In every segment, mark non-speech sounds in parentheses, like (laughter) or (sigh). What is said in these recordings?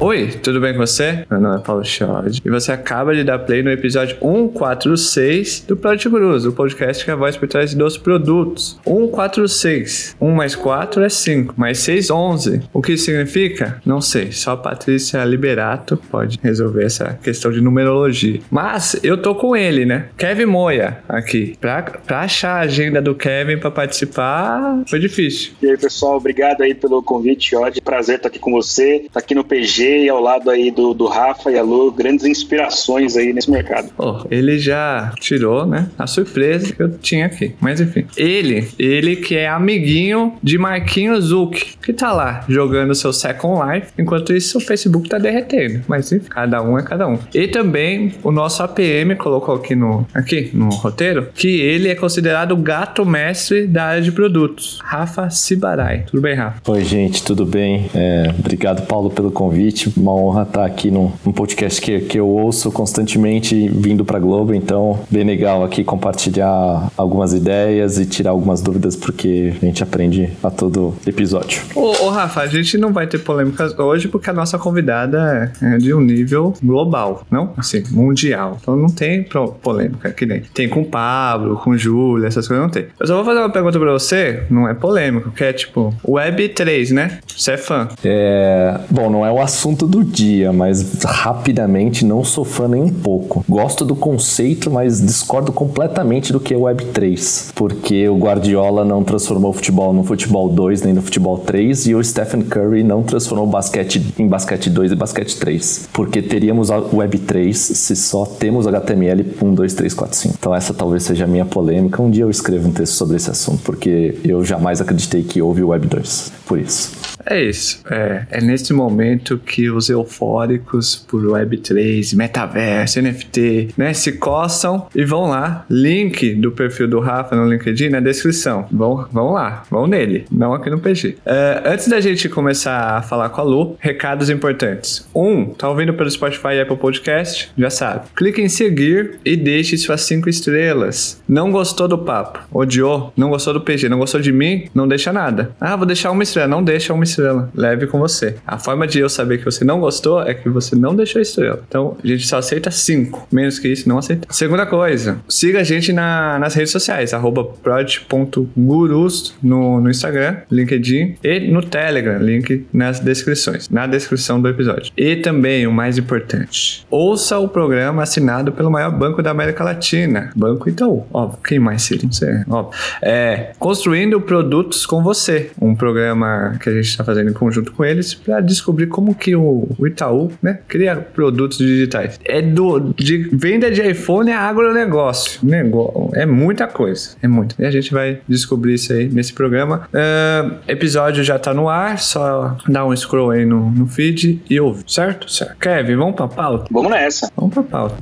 Oi, tudo bem com você? Meu nome é Paulo Chod e você acaba de dar play no episódio 146 do Product Gurus, o podcast que é a voz por trás dos produtos. 146. 1 mais 4 é 5, mais 6, 11. O que significa? Não sei, só a Patrícia Liberato pode resolver essa questão de numerologia. Mas eu tô com ele, né? Kevin Moia aqui. Pra, pra achar a agenda do Kevin pra participar, foi difícil. E aí, pessoal, obrigado aí pelo convite, Chod. Prazer estar aqui com você, tá aqui no PG e ao lado aí do, do Rafa e a Lu, grandes inspirações aí nesse mercado. Oh, ele já tirou, né? A surpresa que eu tinha aqui. Mas enfim. Ele, ele que é amiguinho de Marquinhos Zuck, que tá lá jogando seu Second Life. Enquanto isso, o Facebook tá derretendo. Mas enfim, cada um é cada um. E também o nosso APM colocou aqui no, aqui no roteiro que ele é considerado o gato mestre da área de produtos. Rafa Sibarai. Tudo bem, Rafa? Oi, gente, tudo bem? É, obrigado, Paulo, pelo convite. Uma honra estar aqui num, num podcast que, que eu ouço constantemente vindo para Globo. Então, bem legal aqui compartilhar algumas ideias e tirar algumas dúvidas, porque a gente aprende a todo episódio. Ô, ô, Rafa, a gente não vai ter polêmicas hoje porque a nossa convidada é de um nível global, não? Assim, mundial. Então não tem polêmica que nem tem com o Pablo, com o Júlio, essas coisas não tem. Eu só vou fazer uma pergunta pra você, não é polêmico, que é tipo, Web 3, né? Você é fã. É. Bom, não é o assunto do dia, mas rapidamente não sou fã nem um pouco. Gosto do conceito, mas discordo completamente do que é Web 3. Porque o Guardiola não transformou o futebol no futebol 2 nem no futebol 3 e o Stephen Curry não transformou o basquete em basquete 2 e basquete 3. Porque teríamos a Web 3 se só temos HTML 1, 2, 3, 4, 5. Então essa talvez seja a minha polêmica. Um dia eu escrevo um texto sobre esse assunto, porque eu jamais acreditei que houve Web 2. Por isso. É isso. É, é nesse momento que os eufóricos por Web3, metaverso, NFT, né, se coçam e vão lá. Link do perfil do Rafa no LinkedIn na descrição. Vão, vão lá, vão nele, não aqui no PG. É, antes da gente começar a falar com a Lu, recados importantes. Um, tá ouvindo pelo Spotify e Apple Podcast? Já sabe. Clique em seguir e deixe suas cinco estrelas. Não gostou do papo? Odiou? Não gostou do PG? Não gostou de mim? Não deixa nada. Ah, vou deixar uma estrela. Não deixa uma estrela. Leve com você. A forma de eu saber que você não gostou é que você não deixou estrela. Então, a gente só aceita cinco. Menos que isso, não aceita. Segunda coisa, siga a gente na, nas redes sociais, arroba prod.gurus no, no Instagram, LinkedIn e no Telegram, link nas descrições, na descrição do episódio. E também, o mais importante, ouça o programa assinado pelo maior banco da América Latina, Banco Itaú. Óbvio, quem mais seria? Não sei. É, Construindo Produtos com Você, um programa que a gente está fazendo em conjunto com eles para descobrir como que o, Itaú, né, cria produtos digitais. É do de venda de iPhone a agronegócio. Negócio, é muita coisa, é muito. E a gente vai descobrir isso aí nesse programa. Uh, episódio já tá no ar, só dá um scroll aí no, no feed e ouve, certo? Certo. Kevin, vamos pra pauta? Vamos nessa. Vamos pra pauta.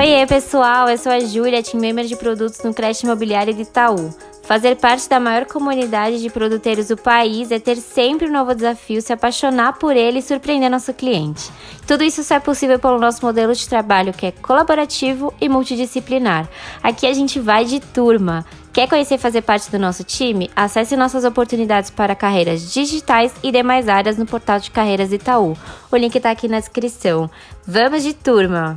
Oi, pessoal, eu sou a Júlia, team member de produtos no Crédito Imobiliário de Itaú. Fazer parte da maior comunidade de produtores do país é ter sempre um novo desafio, se apaixonar por ele e surpreender nosso cliente. Tudo isso só é possível pelo nosso modelo de trabalho que é colaborativo e multidisciplinar. Aqui a gente vai de turma. Quer conhecer e fazer parte do nosso time? Acesse nossas oportunidades para carreiras digitais e demais áreas no portal de carreiras Itaú. O link está aqui na descrição. Vamos de turma!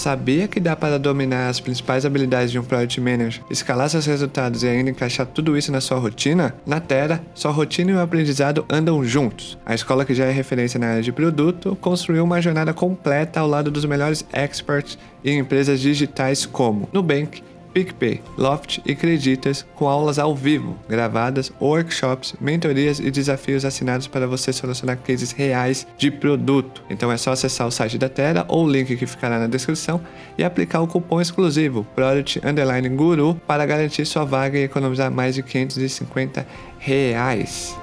Sabia que dá para dominar as principais habilidades de um Product Manager, escalar seus resultados e ainda encaixar tudo isso na sua rotina? Na Terra, sua rotina e o aprendizado andam juntos. A escola que já é referência na área de produto construiu uma jornada completa ao lado dos melhores experts em empresas digitais como Nubank, PicPay, Loft e Creditas, com aulas ao vivo, gravadas, workshops, mentorias e desafios assinados para você solucionar cases reais de produto. Então é só acessar o site da Terra ou o link que ficará na descrição e aplicar o cupom exclusivo Product Underline Guru para garantir sua vaga e economizar mais de 550 reais.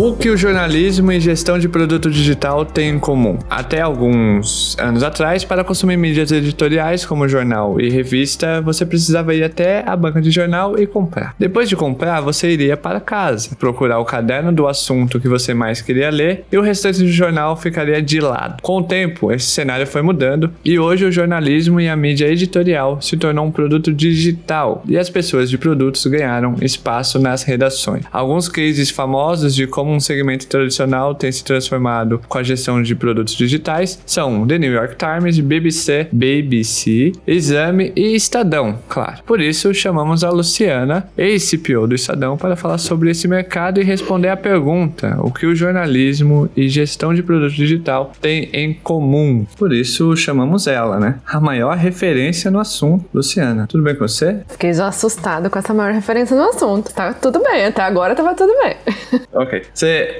O que o jornalismo e gestão de produto digital têm em comum? Até alguns anos atrás, para consumir mídias editoriais como jornal e revista, você precisava ir até a banca de jornal e comprar. Depois de comprar, você iria para casa, procurar o caderno do assunto que você mais queria ler e o restante do jornal ficaria de lado. Com o tempo, esse cenário foi mudando e hoje o jornalismo e a mídia editorial se tornou um produto digital e as pessoas de produtos ganharam espaço nas redações. Alguns cases famosos de como um segmento tradicional tem se transformado com a gestão de produtos digitais são The New York Times, BBC, BBC, Exame e Estadão, claro. Por isso chamamos a Luciana, ex-CPO do Estadão, para falar sobre esse mercado e responder a pergunta: o que o jornalismo e gestão de produto digital têm em comum? Por isso chamamos ela, né? A maior referência no assunto. Luciana, tudo bem com você? Fiquei já assustado com essa maior referência no assunto. Tá tudo bem, até agora tava tudo bem. ok.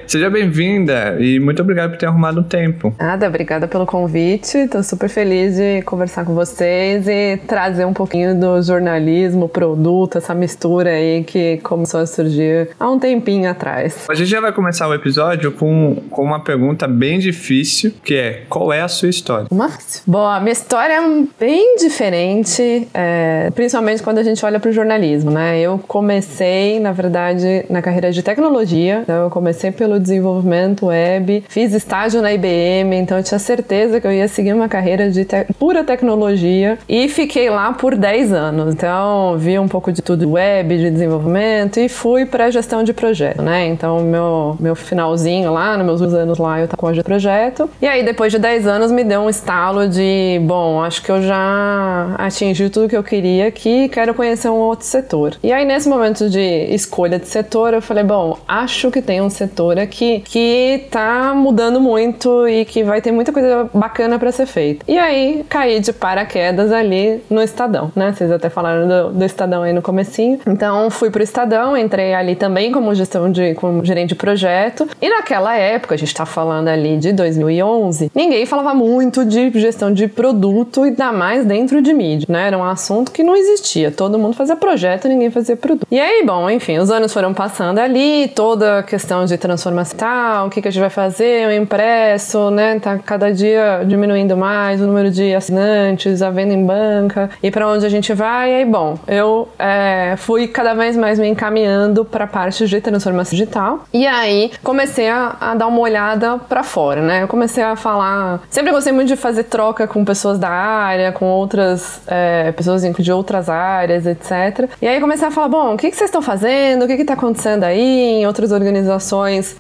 Seja bem-vinda e muito obrigado por ter arrumado um tempo. Nada, obrigada pelo convite. Tô super feliz de conversar com vocês e trazer um pouquinho do jornalismo, produto, essa mistura aí que começou a surgir há um tempinho atrás. A gente já vai começar o episódio com, com uma pergunta bem difícil, que é qual é a sua história? Uma Bom, a minha história é bem diferente, é, principalmente quando a gente olha para o jornalismo, né? Eu comecei, na verdade, na carreira de tecnologia, então eu comecei pelo desenvolvimento web, fiz estágio na IBM, então eu tinha certeza que eu ia seguir uma carreira de te pura tecnologia e fiquei lá por 10 anos. Então, vi um pouco de tudo web, de desenvolvimento e fui para gestão de projeto, né? Então, meu, meu finalzinho lá, nos meus anos lá, eu estava com a de projeto. E aí, depois de 10 anos, me deu um estalo de, bom, acho que eu já atingi tudo que eu queria aqui, quero conhecer um outro setor. E aí, nesse momento de escolha de setor, eu falei, bom, acho que tem um setor aqui que tá mudando muito e que vai ter muita coisa bacana para ser feita. E aí, caí de paraquedas ali no Estadão, né? Vocês até falaram do, do Estadão aí no comecinho. Então, fui pro Estadão, entrei ali também como gestão de, como gerente de projeto. E naquela época, a gente tá falando ali de 2011, ninguém falava muito de gestão de produto e ainda mais dentro de mídia, né? Era um assunto que não existia. Todo mundo fazia projeto, ninguém fazia produto. E aí, bom, enfim, os anos foram passando ali, toda a questão de transformação tal, o que, que a gente vai fazer, o impresso, né? Tá cada dia diminuindo mais o número de assinantes, a venda em banca e para onde a gente vai. E aí, bom, eu é, fui cada vez mais me encaminhando para a parte de transformação digital. E aí comecei a, a dar uma olhada para fora, né? Eu comecei a falar. Sempre gostei muito de fazer troca com pessoas da área, com outras é, pessoas de outras áreas, etc. E aí comecei a falar: bom, o que, que vocês estão fazendo? O que está acontecendo aí em outras organizações,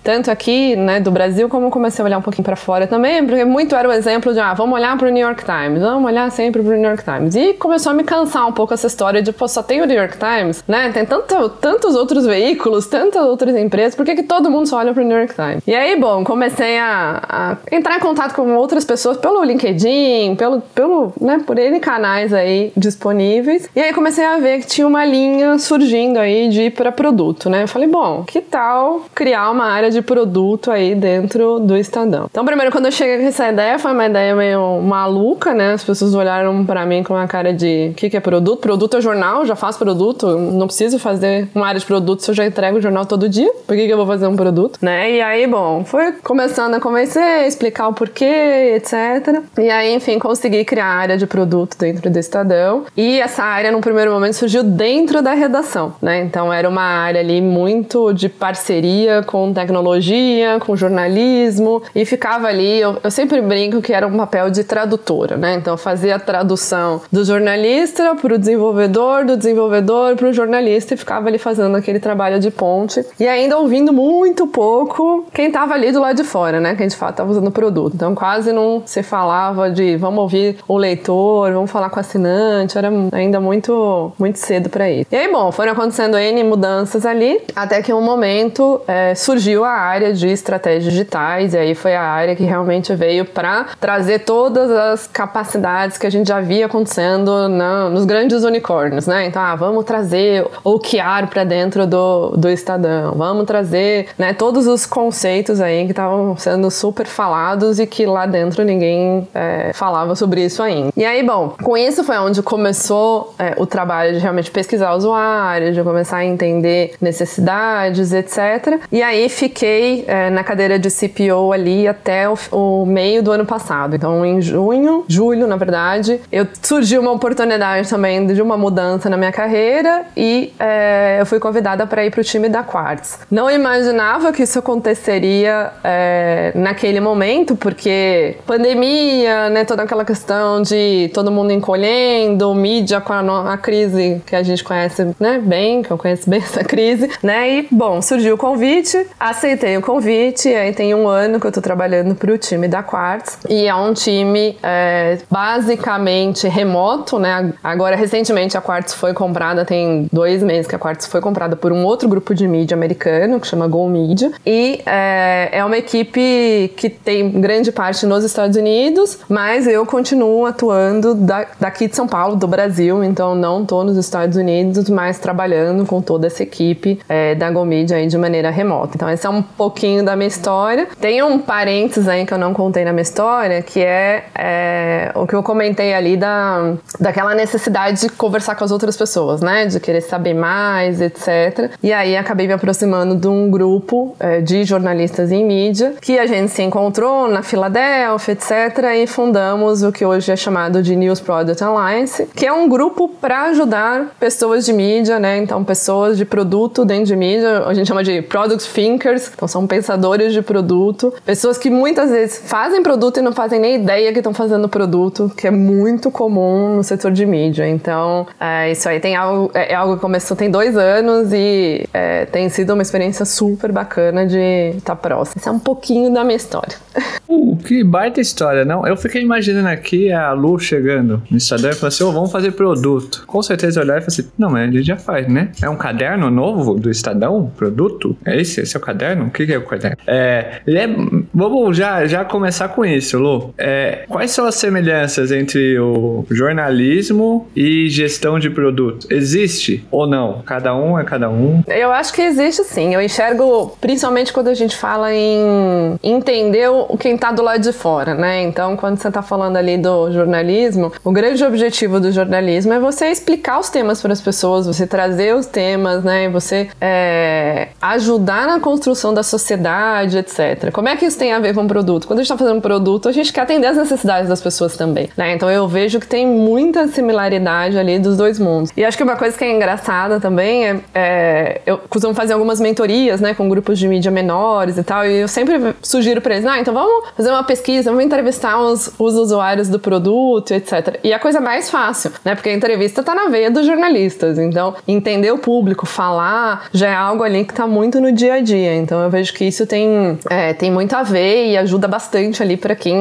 tanto aqui, né, do Brasil, como comecei a olhar um pouquinho para fora também, porque muito era o exemplo de, ah, vamos olhar para o New York Times, vamos olhar sempre para o New York Times. E começou a me cansar um pouco essa história de, pô, só tem o New York Times, né? Tem tanto, tantos outros veículos, tantas outras empresas, por que, que todo mundo só olha para o New York Times? E aí, bom, comecei a, a entrar em contato com outras pessoas pelo LinkedIn, pelo, pelo, né, por N canais aí disponíveis. E aí comecei a ver que tinha uma linha surgindo aí de ir para produto, né? Eu falei, bom, que tal criar uma área de produto aí dentro do Estadão? Então, primeiro, quando eu cheguei com essa ideia, foi uma ideia meio maluca, né? As pessoas olharam para mim com uma cara de: o que, que é produto? Produto é jornal, já faço produto, não preciso fazer uma área de produto se eu já entrego o jornal todo dia. Por que, que eu vou fazer um produto? Né? E aí, bom, foi começando a convencer, explicar o porquê, etc. E aí, enfim, consegui criar a área de produto dentro do Estadão. E essa área, no primeiro momento, surgiu dentro da redação, né? Então, era uma área ali muito de parceria com tecnologia, com jornalismo, e ficava ali. Eu, eu sempre brinco que era um papel de tradutora, né? Então, eu fazia a tradução do jornalista para o desenvolvedor, do desenvolvedor para o jornalista, e ficava ali fazendo aquele trabalho de ponte. E ainda ouvindo muito pouco quem estava ali do lado de fora, né? Quem de fato estava usando o produto. Então, quase não se falava de vamos ouvir o leitor, vamos falar com o assinante, era ainda muito, muito cedo para isso. E aí, bom, foram acontecendo N mudanças ali, até que um momento é, surgiu a área de estratégias digitais, e aí foi a área que realmente veio para trazer todas as capacidades que a gente já via acontecendo na, nos grandes unicórnios, né? Então, ah, vamos trazer o Chiar para dentro do, do Estadão, vamos trazer né, todos os conceitos aí que estavam sendo super falados e que lá dentro ninguém é, falava sobre isso ainda. E aí, bom, com isso foi onde começou é, o trabalho de realmente pesquisar usuários, de começar a entender necessidades, etc. E aí fiquei é, na cadeira de CPO ali até o, o, meio do ano passado. Então, em junho, julho, na verdade, eu surgiu uma oportunidade também de uma mudança na minha carreira e é, eu fui convidada para ir para o time da Quartz. Não imaginava que isso aconteceria é, naquele momento, porque pandemia, né, toda aquela questão de todo mundo encolhendo, mídia com a, a crise que a gente conhece, né, bem, que eu conheço bem (laughs) essa crise, né? E bom, surgiu o convite, aceitei o convite, aí tem um ano que eu tô trabalhando para o time da Quartz e é um time é, basicamente remoto, né? Agora recentemente a Quartz foi comprada, tem dois meses que a Quartz foi comprada por um outro grupo de mídia americano que chama Go Media e é, é uma equipe que tem grande parte nos Estados Unidos, mas eu continuo atuando da, daqui de São Paulo, do Brasil, então não tô nos Estados Unidos, mas trabalhando com toda essa equipe é, da GoMedia aí de maneira remota. Então esse é um pouquinho da minha história. Tem um parênteses aí que eu não contei na minha história, que é, é o que eu comentei ali da, daquela necessidade de conversar com as outras pessoas, né? De querer saber mais, etc. E aí acabei me aproximando de um grupo é, de jornalistas em mídia que a gente se encontrou na Filadélfia, etc. E fundamos o que hoje é chamado de News Product Alliance, que é um grupo para ajudar pessoas de mídia, né? Então, pessoas de produto dentro de mídia, a gente chama de product thinkers, então são pensadores de produto, pessoas que muitas vezes fazem produto e não fazem nem ideia que estão fazendo produto, que é muito comum no setor de mídia. Então, é, isso aí tem algo, é, é algo que começou tem dois anos e é, tem sido uma experiência super bacana de estar tá próximo. Isso é um pouquinho da minha história. (laughs) Uh, que baita história, não? Eu fiquei imaginando aqui a Lu chegando no Instagram e falando assim: oh, vamos fazer produto. Com certeza olhar e falar assim: não, mas a gente já faz, né? É um caderno novo do Estadão? Produto? É esse? Esse é o caderno? O que, é o caderno? É, é, vamos já, já começar com isso, Lu. É, quais são as semelhanças entre o jornalismo e gestão de produto? Existe ou não? Cada um é cada um? Eu acho que existe sim. Eu enxergo, principalmente quando a gente fala em entender quem está do lado de fora, né? Então, quando você está falando ali do jornalismo, o grande objetivo do jornalismo é você explicar os temas para as pessoas, você trazer os temas, né? Você é, ajudar na construção da sociedade, etc. Como é que isso tem a ver com o produto? Quando a gente está fazendo um produto, a gente quer atender as necessidades das pessoas também, né? Então, eu vejo que tem muita similaridade ali dos dois mundos. E acho que uma coisa que é engraçada também é, é eu costumo fazer algumas mentorias, né, com grupos de mídia menores e tal, e eu sempre sugiro para eles, ah, então vamos fazer uma pesquisa, vamos entrevistar os, os usuários do produto, etc. E a coisa mais fácil, né? Porque a entrevista tá na veia dos jornalistas. Então, entender o público, falar, já é algo ali que tá muito no dia a dia. Então, eu vejo que isso tem, é, tem muito a ver e ajuda bastante ali para quem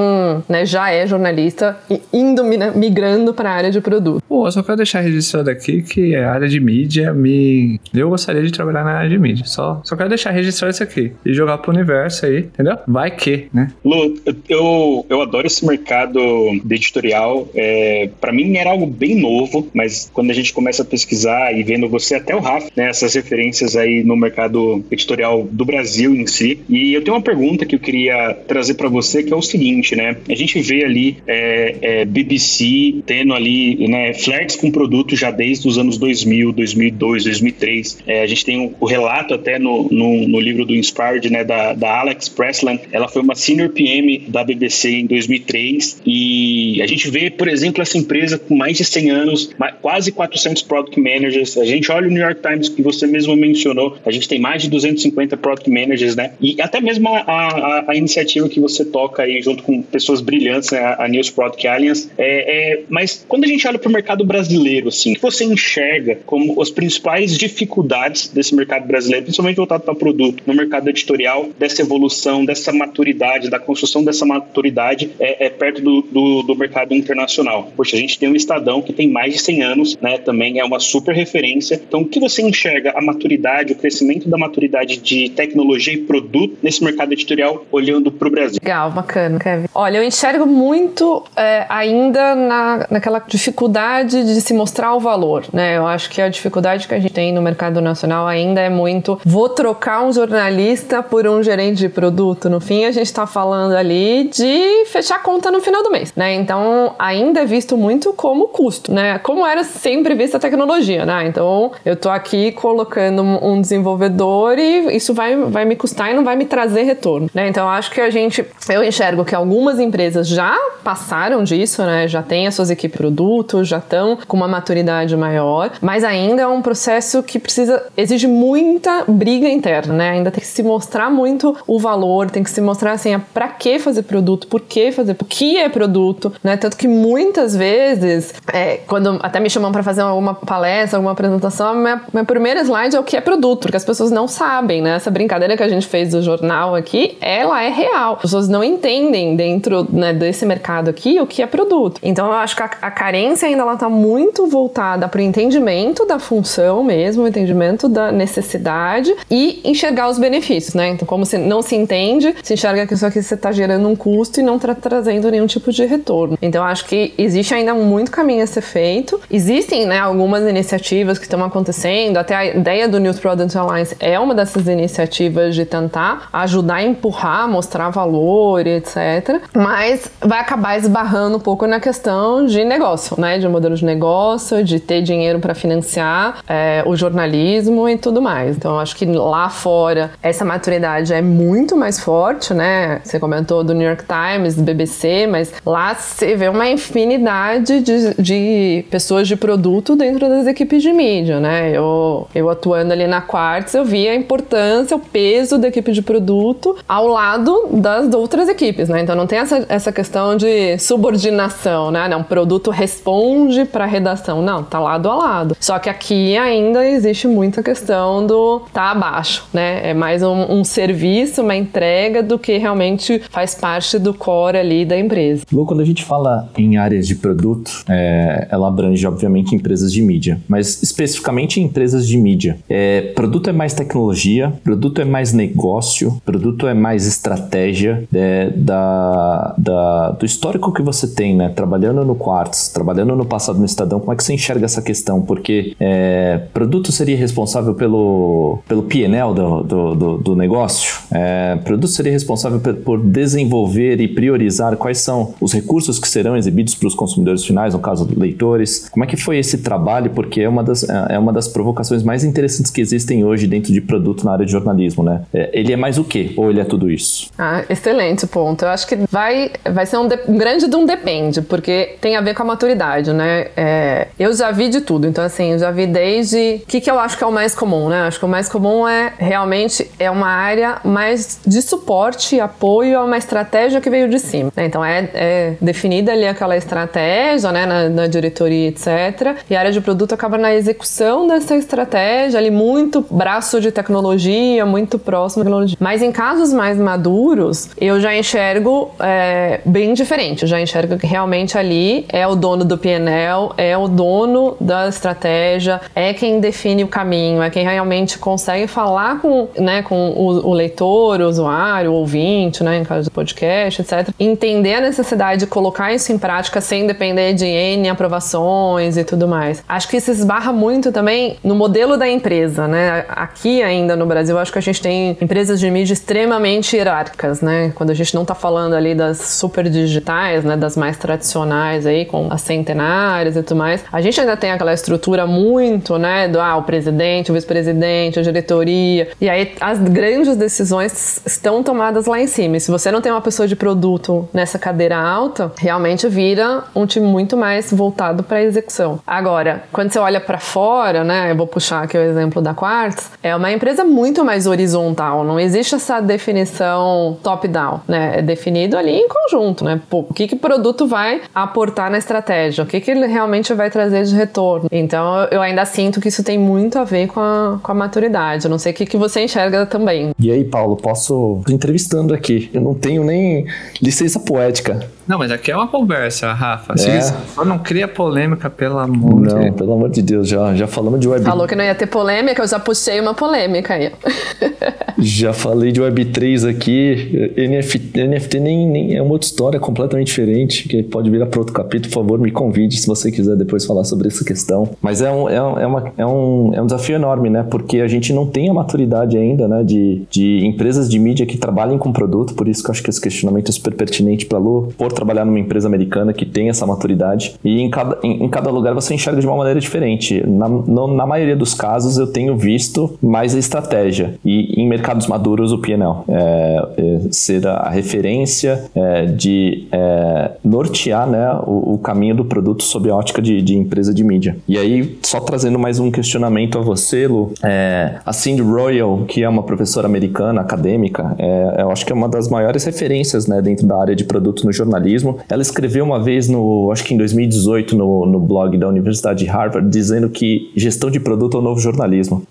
né, já é jornalista e indo né, migrando para a área de produto. Pô, só quero deixar registrado aqui que a área de mídia me. Eu gostaria de trabalhar na área de mídia. Só, só quero deixar registrado isso aqui e jogar pro universo aí, entendeu? Vai que, né? Lu, eu, eu adoro esse mercado de editorial. É, para mim era algo bem novo, mas quando a gente começa a pesquisar e vendo você, até o Rafa, né, essas referências aí no mercado editorial do Brasil em si. E eu tenho uma pergunta que eu queria trazer para você, que é o seguinte, né? A gente vê ali é, é, BBC tendo ali né, flertes com produto já desde os anos 2000, 2002, 2003. É, a gente tem um, o relato até no, no, no, livro do Inspired, né, da, da Alex Presland. Ela foi uma senior PM da BBC em 2003 e a gente vê, por exemplo, essa empresa com mais de 100 anos, quase 400 product managers. A gente olha o New York Times que você mesmo mencionou, a gente tem mais de 250 product managers, né? E até mesmo a, a, a iniciativa que você toca aí junto com pessoas brilhantes, né? a News Product Alliance. É, é, mas quando a gente olha para o mercado brasileiro, assim, o que você enxerga como as principais dificuldades desse mercado brasileiro, principalmente voltado para produto, no mercado editorial, dessa evolução, dessa maturidade, da construção dessa maturidade é, é perto do, do, do, mercado internacional. Poxa, a gente tem um Estadão que tem mais de 100 anos, né? Também é uma super referência. Então, o que você enxerga a maturidade, o crescimento da maturidade de tecnologia e produto nesse mercado editorial olhando para o Brasil? Legal, bacana, Kevin. Olha, eu enxergo muito é, ainda na, naquela dificuldade de se mostrar o valor, né? Eu acho que a dificuldade que a gente tem no mercado nacional ainda é muito vou trocar um jornalista por um gerente de produto. No fim, a gente está falando ali de fechar a conta no final do mês, né? Então, ainda é visto muito como custo, né? Como era sempre vista a tecnologia, né? Então, eu tô aqui colocando um desenvolvedor e, isso vai, vai me custar e não vai me trazer retorno, né? Então, acho que a gente, eu enxergo que algumas empresas já passaram disso, né? Já têm as suas equipes de produtos, já estão com uma maturidade maior, mas ainda é um processo que precisa, exige muita briga interna, né? Ainda tem que se mostrar muito o valor, tem que se mostrar assim, para que fazer produto, por que fazer, o que é produto, né? Tanto que muitas vezes, é, quando até me chamam para fazer alguma palestra, alguma apresentação, minha, minha primeira slide é o que é produto, porque as pessoas não sabem, né? Essa brincadeira que a gente fez do jornal aqui, ela é real. As pessoas não entendem dentro né, desse mercado aqui o que é produto. Então eu acho que a, a carência ainda ela tá muito voltada para o entendimento da função mesmo, o entendimento da necessidade e enxergar os benefícios, né? Então, como se não se entende, se enxerga que isso aqui você está gerando um custo e não está trazendo nenhum tipo de retorno. Então, acho que existe ainda muito caminho a ser feito. Existem, né, algumas iniciativas que estão acontecendo, até a ideia do New Product Alliance é uma dessas iniciativas de tentar ajudar a empurrar, mostrar valor, etc. Mas vai acabar esbarrando um pouco na questão de negócio, né? De modelo de negócio, de ter dinheiro para financiar é, o jornalismo e tudo mais. Então, acho que lá fora essa maturidade é muito mais forte, né? Você comentou do New York Times, do BBC, mas lá você vê uma infinidade de, de pessoas de produto dentro das equipes de mídia, né? Eu, eu atuando ali na Quartz, eu vi a importância, o peso da equipe de produto ao lado das outras equipes, né? Então não tem essa, essa questão de subordinação, né? Um produto responde para a redação. Não, tá lado a lado. Só que aqui ainda existe muita questão do tá abaixo, né? É mais um, um serviço, uma entrega do que realmente faz parte do core ali da empresa. Lu, quando a gente fala em áreas de produto, é, ela abrange, obviamente, empresas de mídia, mas especificamente empresas de mídia. É, produto é mais tecnologia, produto é mais negócio, produto é mais estratégia é, da, da, do histórico que você tem, né? Trabalhando no Quartz, trabalhando no passado no Estadão, como é que você enxerga essa questão? Porque é, produto seria responsável pelo, pelo PNL do, do, do, do negócio, é, produto seria responsável por desenvolver e priorizar quais são os recursos que serão exibidos para os consumidores finais, no caso leitores. Como é que foi esse trabalho? Porque é uma das, é uma das provocações mais interessantes que existem hoje dentro de produto na área de jornalismo, né? É, ele é mais o quê? Ou ele é tudo isso? Ah, excelente ponto. Eu acho que vai, vai ser um, de, um grande de um depende, porque tem a ver com a maturidade, né? É, eu já vi de tudo, então assim, eu já vi desde... O que, que eu acho que é o mais comum, né? Acho que o mais comum é realmente é uma área mais de suporte e apoio a uma estratégia que veio de cima. Né? Então é, é, definida ali aquela estratégia, né, na, na, diretoria, etc. E a área de produto acaba na execução dessa estratégia, ali muito braço de tecnologia, muito próximo à tecnologia. Mas em casos mais maduros, eu já enxergo é, bem diferente. Eu já enxergo que realmente ali é o dono do PNL, é o dono da estratégia, é quem define o caminho, é quem realmente consegue falar com, né, com o, o leitor, o usuário, o ouvinte, né, em caso do podcast, etc. Entender a necessidade de colocar isso em prática sem depender de N aprovações e tudo mais. Acho que isso esbarra muito também no modelo da empresa, né? Aqui ainda no Brasil, acho que a gente tem empresas de mídia extremamente hierárquicas, né? Quando a gente não está falando ali das super digitais, né, das mais tradicionais aí, com as centenárias e tudo mais, a gente ainda tem aquela estrutura muito, né, do ah, o presidente, o vice-presidente, a diretoria, e aí as grandes decisões estão tomadas lá em cima. E se você não tem uma pessoa de produto nessa cadeira alta, realmente vira um time muito mais voltado para a execução. Agora, quando você olha para fora, né, eu vou puxar aqui o exemplo da Quartz, é uma empresa muito mais horizontal, não existe essa definição top-down, né? É definido ali em conjunto, né? Pô, o que que o produto vai aportar na estratégia? O que que ele realmente vai trazer de retorno? Então, eu ainda sinto que isso tem muito a ver com a, com a maturidade. Eu não sei o que que você enxerga também. E aí, Paulo, posso... Tô entrevistando aqui. Eu não tenho nem licença poética. Não, mas aqui é uma conversa, Rafa. É. Só não cria polêmica, pelo amor não, de pelo amor de Deus, já, já falamos de Web... Falou que não ia ter polêmica, eu já puxei uma polêmica aí. (laughs) já falei de Web3 aqui, NFT, NFT nem, nem é uma outra história completamente diferente, que pode virar para outro capítulo, por favor, me convide se você quiser depois falar sobre essa questão. Mas é um, é, é, uma, é, um, é um desafio enorme, né? Porque a gente não tem a maturidade ainda, né? De, de empresas de mídia que trabalhem com produto, por isso que eu acho que esse questionamento é super pertinente para Lu, por trabalhar numa empresa americana que tem essa maturidade. E em cada, em, em cada lugar você enxerga de uma maneira diferente. Na, no, na maioria dos casos eu tenho visto mais a estratégia. E em mercado mercados maduros o PNL. É, é, ser a referência é, de é, nortear né, o, o, caminho do produto sob a ótica de, de, empresa de mídia. E aí, só trazendo mais um questionamento a você, Lu, é, a Cindy Royal, que é uma professora americana, acadêmica, é, eu acho que é uma das maiores referências né, dentro da área de produto no jornalismo. Ela escreveu uma vez, no, acho que em 2018, no, no blog da Universidade de Harvard, dizendo que gestão de produto é o novo jornalismo.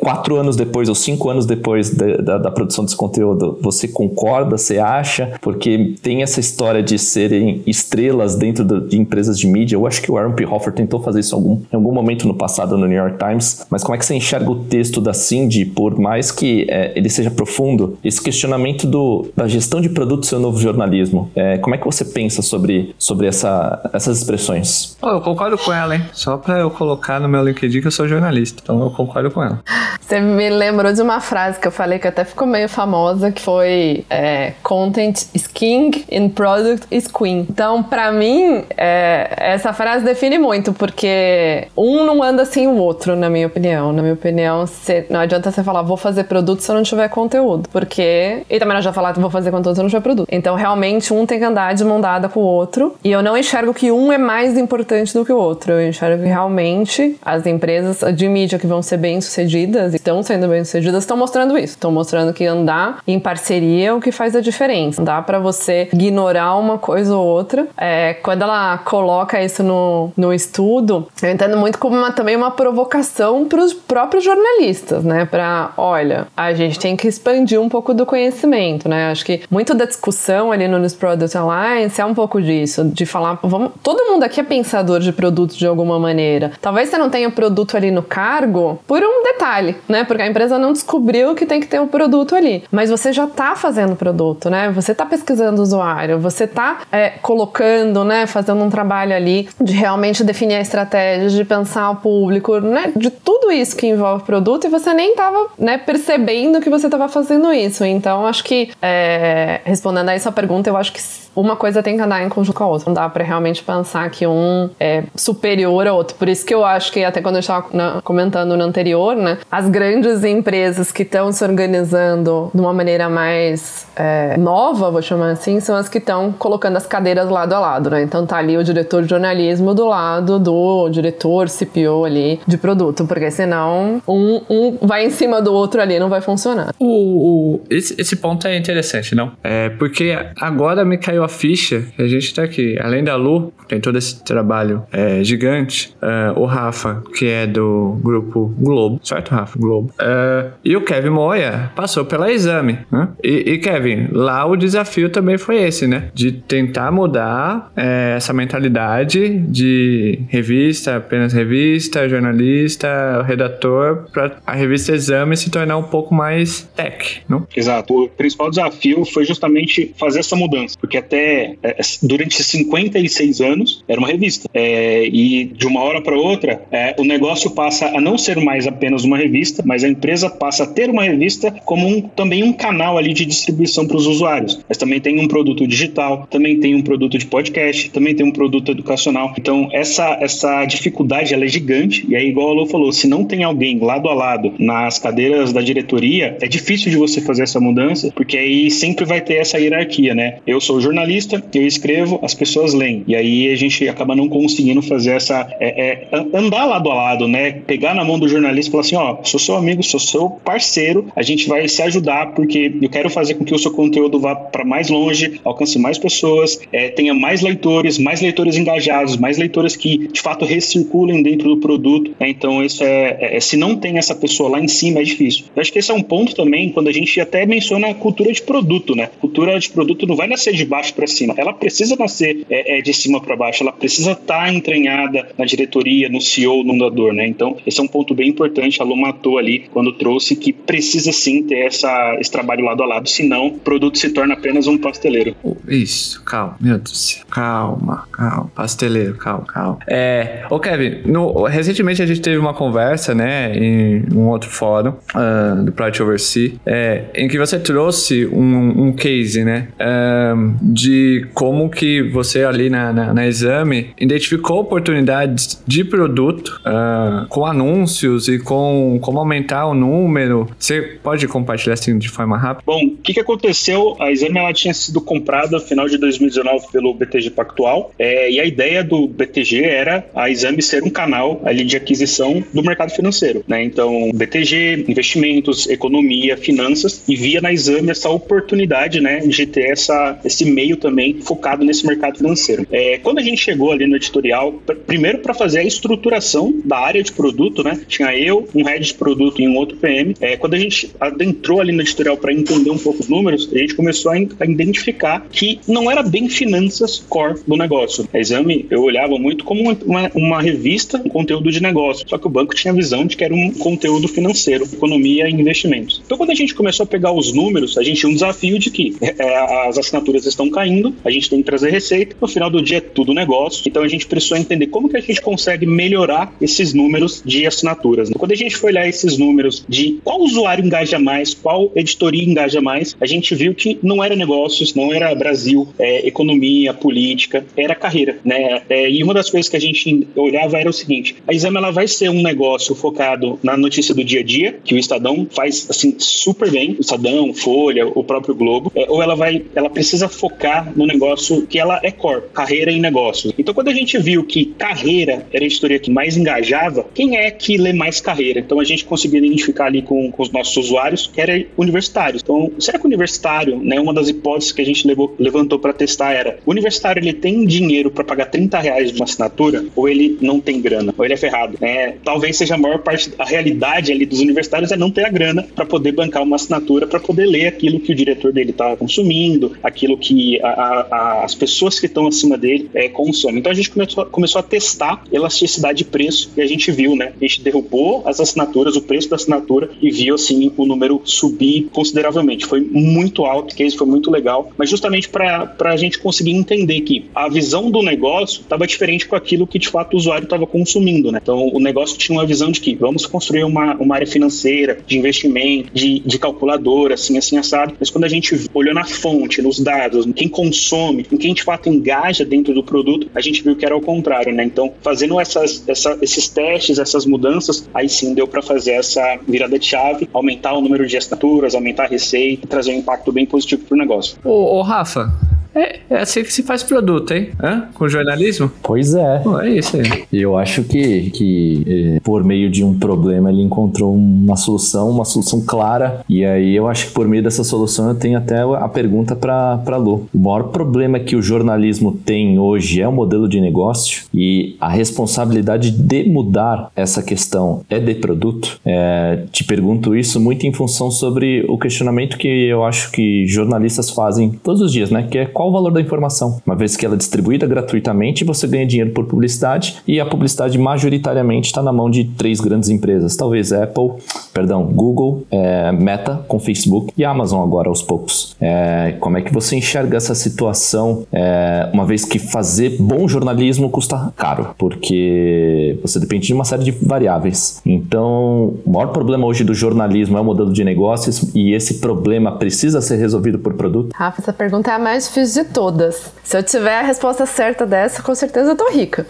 Quatro anos depois, ou cinco anos depois de, da, da, produção desse conteúdo, você concorda, você acha? Porque tem essa história de serem estrelas dentro do, de empresas de mídia. Eu acho que o Aaron P. Hoffer tentou fazer isso em algum, em algum momento no passado no New York Times, mas como é que você enxerga o texto da Cindy, por mais que é, ele seja profundo, esse questionamento do, da gestão de produto ser o novo jornalismo, é, como é que você pensa sobre, sobre essa, essas expressões? Oh, eu concordo com ela, hein? Só pra eu colocar no meu LinkedIn que eu sou jornalista, então eu concordo com ela. Você me lembrou de uma frase que eu falei que até ficou meio famosa, que foi é, Content is king and product is queen. Então, para mim, é, essa frase define muito, porque um não anda sem o outro, na minha opinião. Na minha opinião, cê, não adianta você falar, vou fazer produto se eu não tiver conteúdo, porque... E também não já falar, vou fazer conteúdo se eu não tiver produto. Então, realmente, um tem que andar de mão dada com o outro, e eu não enxergo que um é mais importante do que o outro. Eu enxergo que realmente as empresas de mídia que vão ser bem-sucedidas, estão sendo bem-sucedidas, estão mostrando isso. Estão mostrando que andar em parceria é o que faz a diferença. Não dá para você ignorar uma coisa ou outra. É, quando ela coloca isso no, no estudo, eu entendo muito como uma, também uma provocação para os próprios jornalistas, né? Para, olha, a gente tem que expandir um pouco do conhecimento, né? Acho que muito da discussão ali no News Product Alliance é um pouco disso, de falar, vamos, todo mundo aqui é pensador de produto de alguma maneira. Talvez você não tenha produto ali no cargo por um detalhe, né? Porque a empresa não descobriu que tem que ter o um produto ali. Mas você já está fazendo produto, né? Você está pesquisando o usuário, você está é, colocando, né? Fazendo um trabalho ali de realmente definir a estratégia, de pensar o público, né? De tudo isso que envolve produto e você nem estava né, percebendo que você estava fazendo isso. Então, acho que, é, respondendo a essa pergunta, eu acho que uma coisa tem que andar em conjunto com a outra. Não dá para realmente pensar que um é superior ao outro. Por isso que eu acho que, até quando eu estava comentando no anterior, né? As grandes empresas que estão se organizando de uma maneira mais é, nova, vou chamar assim, são as que estão colocando as cadeiras lado a lado, né? Então tá ali o diretor de jornalismo do lado do diretor CPO ali de produto, porque senão um, um vai em cima do outro ali, não vai funcionar. O, o esse, esse ponto é interessante, não? É porque agora me caiu a ficha que a gente tá aqui. Além da Lu, tem todo esse trabalho é, gigante. É, o Rafa, que é do grupo Globo, certo, Rafa? Globo. É, e o Kevin Moya passou pela exame. Né? E, e, Kevin, lá o desafio também foi esse, né? De tentar mudar é, essa mentalidade de revista, apenas revista, jornalista, redator, para a revista Exame se tornar um pouco mais tech, não? Exato. O principal desafio foi justamente fazer essa mudança, porque até é, durante 56 anos era uma revista. É, e de uma hora para outra, é, o negócio passa a não ser mais apenas uma revista, mas a empresa passa a ter uma revista como um, também um canal ali de distribuição para os usuários. Mas também tem um produto digital, também tem um produto de podcast, também tem um produto educacional. Então, essa, essa dificuldade ela é gigante. E aí, igual a Lu falou, se não tem alguém lado a lado nas cadeiras da diretoria, é difícil de você fazer essa mudança, porque aí sempre vai ter essa hierarquia, né? Eu sou jornalista, eu escrevo, as pessoas leem. E aí a gente acaba não conseguindo fazer essa. É, é, andar lado a lado, né? Pegar na mão do jornalista e falar assim: ó, sou seu amigo, sou seu parceiro, a gente vai se ajudar porque eu quero fazer com que o seu conteúdo vá para mais longe, alcance mais pessoas, é, tenha mais leitores, mais leitores engajados, mais leitores que de fato recirculem dentro do produto. Né? Então, isso é, é, se não tem essa pessoa lá em cima, é difícil. Eu acho que esse é um ponto também quando a gente até menciona a cultura de produto, né? Cultura de produto não vai nascer de baixo para cima, ela precisa nascer é, é de cima para baixo, ela precisa estar tá entranhada na diretoria, no CEO, no fundador, né? Então, esse é um ponto bem importante. A Lu matou ali quando trouxe que precisa sim ter essa, esse trabalho lado a lado, senão o produto se torna apenas um pasteleiro. Isso, calma, meu Deus, calma, calma, pasteleiro, calma, calma. É, ô Kevin, no, recentemente a gente teve uma conversa, né, em um outro fórum uh, do Project Oversea, é, em que você trouxe um, um case, né, um, de como que você ali na, na, na, exame identificou oportunidades de produto uh, com anúncios e com como aumentar o número, Você pode compartilhar assim de forma rápida? Bom, o que, que aconteceu? A Exame ela tinha sido comprada no final de 2019 pelo BTG Pactual é, e a ideia do BTG era a Exame ser um canal ali de aquisição do mercado financeiro. Né? Então, BTG, investimentos, economia, finanças e via na Exame essa oportunidade né, de ter essa, esse meio também focado nesse mercado financeiro. É, quando a gente chegou ali no editorial, primeiro para fazer a estruturação da área de produto, né? Tinha eu, um head de produto e um outro PM. É, quando a gente adentrou ali no editorial para entender um pouco os números, a gente começou a, a, identificar que não era bem finanças core do negócio. A Exame eu olhava muito como uma, uma revista, um conteúdo de negócio, só que o banco tinha a visão de que era um conteúdo financeiro, economia e investimentos. Então, quando a gente começou a pegar os números, a gente tinha um desafio de que (laughs) é, as assinaturas estão caindo, a gente tem que trazer receita, no final do dia é tudo negócio, então a gente precisou entender como que a gente consegue melhorar esses números de assinaturas. Quando a gente foi olhar esses números de qual usuário engaja mais, qual editoria engaja mais, a gente viu que não era negócios, não era Brasil, é, economia, política, era carreira, né? É, e uma das coisas que a gente olhava era o seguinte: a Exame ela vai ser um negócio focado na notícia do dia a dia, que o Estadão faz assim super bem, o Estadão, Folha, o próprio Globo, é, ou ela vai, ela precisa focar no negócio que ela é core, carreira em negócios. Então, quando a gente viu que carreira era a editoria que mais engajava, quem é que lê mais carreira? Então, a gente conseguiu identificar ali com, com os nossos usuários que era universitários. Então, será que o universitário, né, uma das hipóteses que a gente levou, levantou para testar era: o universitário ele tem dinheiro para pagar 30 reais de uma assinatura ou ele não tem grana, ou ele é ferrado? É, talvez seja a maior parte, a realidade ali dos universitários é não ter a grana para poder bancar uma assinatura, para poder ler aquilo que o diretor dele está consumindo, aquilo que a, a, as pessoas que estão acima dele é, consomem. Então, a gente começou, começou a testar elasticidade de preço e a gente viu, né? A gente derrubou as assinaturas, o preço da assinatura e viu, assim, o número subir consideravelmente. Foi muito alto, que isso foi muito legal, mas justamente para a gente conseguir entender que a visão do negócio estava diferente com aquilo que de fato o usuário estava consumindo, né? Então, o negócio tinha uma visão de que vamos construir uma, uma área financeira, de investimento, de, de calculadora, assim, assim, assado. Mas quando a gente olhou na fonte, nos dados, quem consome, em quem de fato engaja dentro do produto, a gente viu que era o contrário, né? Então, fazendo essas, essa, esses testes, essas mudanças, aí sim deu para fazer essa virada de chave, aumentar o número de assinaturas, aumentar a receita, trazer um impacto bem positivo para o negócio. Ô, ô Rafa, é, é assim que se faz produto, hein? Hã? Com jornalismo? Pois é. Pô, é isso aí. Eu acho que, que é, por meio de um problema ele encontrou uma solução, uma solução clara. E aí eu acho que por meio dessa solução eu tenho até a pergunta para para Lu. O maior problema que o jornalismo tem hoje é o modelo de negócio e a responsabilidade de mudar essa questão é de produto. É, te pergunto isso muito em função sobre o questionamento que eu acho que jornalistas fazem todos os dias, né? Que é qual o valor da informação. Uma vez que ela é distribuída gratuitamente, você ganha dinheiro por publicidade e a publicidade majoritariamente está na mão de três grandes empresas, talvez Apple, perdão, Google, é, Meta com Facebook e Amazon agora aos poucos. É, como é que você enxerga essa situação, é, uma vez que fazer bom jornalismo custa caro, porque você depende de uma série de variáveis. Então, o maior problema hoje do jornalismo é o modelo de negócios e esse problema precisa ser resolvido por produto? Rafa, essa pergunta é a mais difícil de todas. Se eu tiver a resposta certa dessa, com certeza eu tô rica.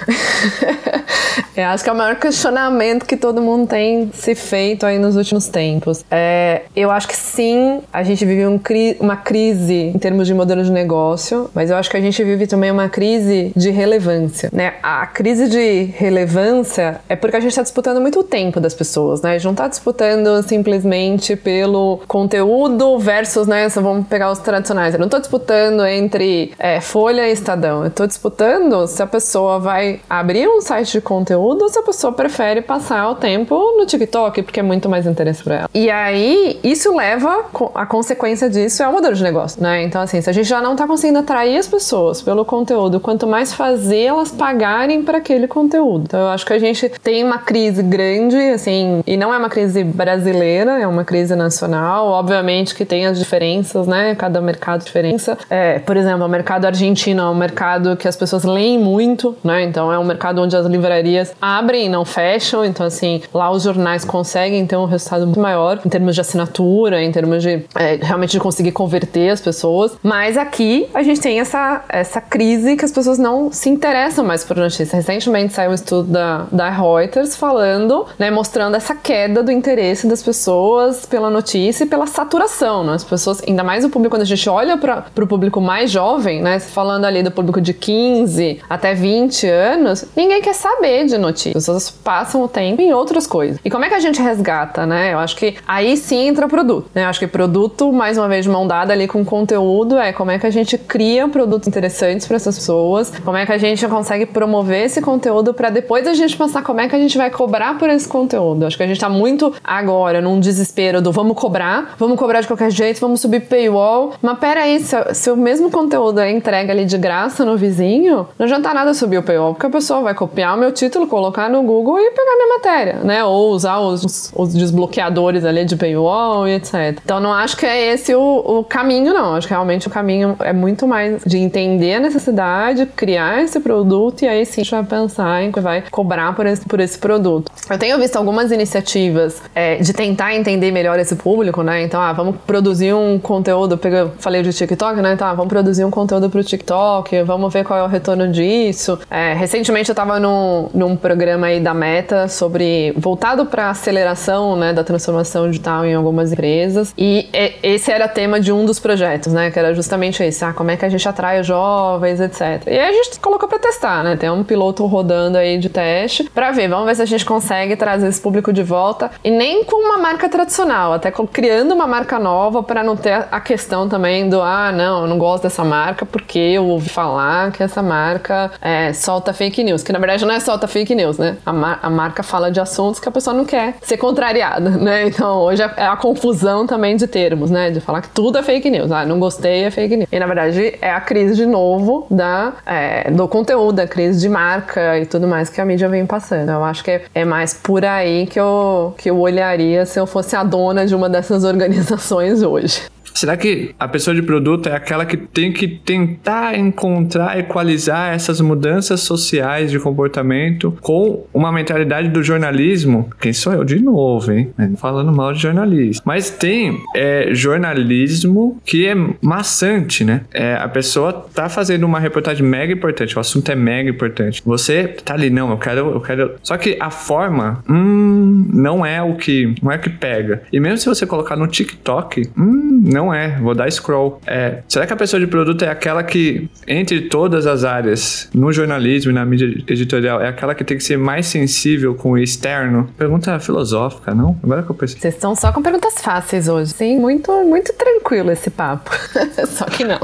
(laughs) eu acho que é o maior questionamento que todo mundo tem se feito aí nos últimos tempos. É, eu acho que sim, a gente vive um cri uma crise em termos de modelo de negócio, mas eu acho que a gente vive também uma crise de relevância. Né? A crise de relevância é porque a gente está disputando muito o tempo das pessoas, né? A gente não está disputando simplesmente pelo conteúdo versus, né? Vamos pegar os tradicionais. Eu não estou disputando entre entre é, Folha e Estadão. Eu tô disputando se a pessoa vai abrir um site de conteúdo ou se a pessoa prefere passar o tempo no TikTok, porque é muito mais interesse para ela. E aí, isso leva, a consequência disso é o modelo de negócio, né? Então, assim, se a gente já não tá conseguindo atrair as pessoas pelo conteúdo, quanto mais fazer elas pagarem para aquele conteúdo. Então, eu acho que a gente tem uma crise grande, assim, e não é uma crise brasileira, é uma crise nacional. Obviamente que tem as diferenças, né? Cada mercado diferença. É, por o mercado argentino é um mercado que as pessoas leem muito, né? Então é um mercado onde as livrarias abrem e não fecham. Então, assim, lá os jornais conseguem ter um resultado muito maior em termos de assinatura, em termos de é, realmente de conseguir converter as pessoas. Mas aqui a gente tem essa, essa crise que as pessoas não se interessam mais por notícias. Recentemente saiu um estudo da, da Reuters falando, né, mostrando essa queda do interesse das pessoas pela notícia e pela saturação, né? As pessoas, ainda mais o público, quando a gente olha para o público mais jovem, né, falando ali do público de 15 até 20 anos, ninguém quer saber de notícias. As pessoas passam o tempo em outras coisas. E como é que a gente resgata, né? Eu acho que aí sim entra produto, né? Eu acho que produto, mais uma vez, de mão dada ali com conteúdo, é como é que a gente cria produtos interessantes para essas pessoas, como é que a gente consegue promover esse conteúdo para depois a gente pensar como é que a gente vai cobrar por esse conteúdo. Eu acho que a gente tá muito agora num desespero do vamos cobrar, vamos cobrar de qualquer jeito, vamos subir paywall. Mas peraí, se, se o mesmo conteúdo é entregue ali de graça no vizinho, não adianta nada subir o paywall, porque a pessoa vai copiar o meu título, colocar no Google e pegar minha matéria, né? Ou usar os, os desbloqueadores ali de paywall e etc. Então não acho que é esse o, o caminho, não. Acho que realmente o caminho é muito mais de entender a necessidade, criar esse produto e aí sim a gente vai pensar em que vai cobrar por esse, por esse produto. Eu tenho visto algumas iniciativas é, de tentar entender melhor esse público, né? Então, ah, vamos produzir um conteúdo, pega, falei de TikTok, né? Então, ah, vamos produzir um conteúdo pro TikTok, vamos ver qual é o retorno disso. É, recentemente eu tava num, num programa aí da Meta sobre voltado para aceleração, né, da transformação digital em algumas empresas. E esse era tema de um dos projetos, né, que era justamente esse, ah, como é que a gente atrai os jovens, etc. E aí a gente colocou para testar, né? Tem um piloto rodando aí de teste para ver, vamos ver se a gente consegue trazer esse público de volta e nem com uma marca tradicional, até criando uma marca nova para não ter a questão também do ah, não, eu não gosto dessa marca porque eu ouvi falar que essa marca é, solta fake news, que na verdade não é solta fake news, né? A, mar a marca fala de assuntos que a pessoa não quer ser contrariada, (laughs) né? Então hoje é a confusão também de termos, né? De falar que tudo é fake news. Ah, não gostei, é fake news. E na verdade é a crise de novo da, é, do conteúdo, a crise de marca e tudo mais que a mídia vem passando. Eu acho que é, é mais por aí que eu, que eu olharia se eu fosse a dona de uma dessas (laughs) organizações hoje. Será que a pessoa de produto é aquela que tem que tentar encontrar, equalizar essas mudanças sociais de comportamento com uma mentalidade do jornalismo? Quem sou eu de novo, hein? Falando mal de jornalismo. Mas tem é, jornalismo que é maçante, né? É, a pessoa tá fazendo uma reportagem mega importante, o assunto é mega importante. Você tá ali, não, eu quero, eu quero. Só que a forma, hum, não é o que, não é o que pega. E mesmo se você colocar no TikTok, hum, não não é, vou dar scroll. É, será que a pessoa de produto é aquela que, entre todas as áreas, no jornalismo e na mídia editorial, é aquela que tem que ser mais sensível com o externo? Pergunta filosófica, não? Agora que eu percebi. Vocês estão só com perguntas fáceis hoje. Sim, muito, muito tranquilo esse papo. (laughs) só que não.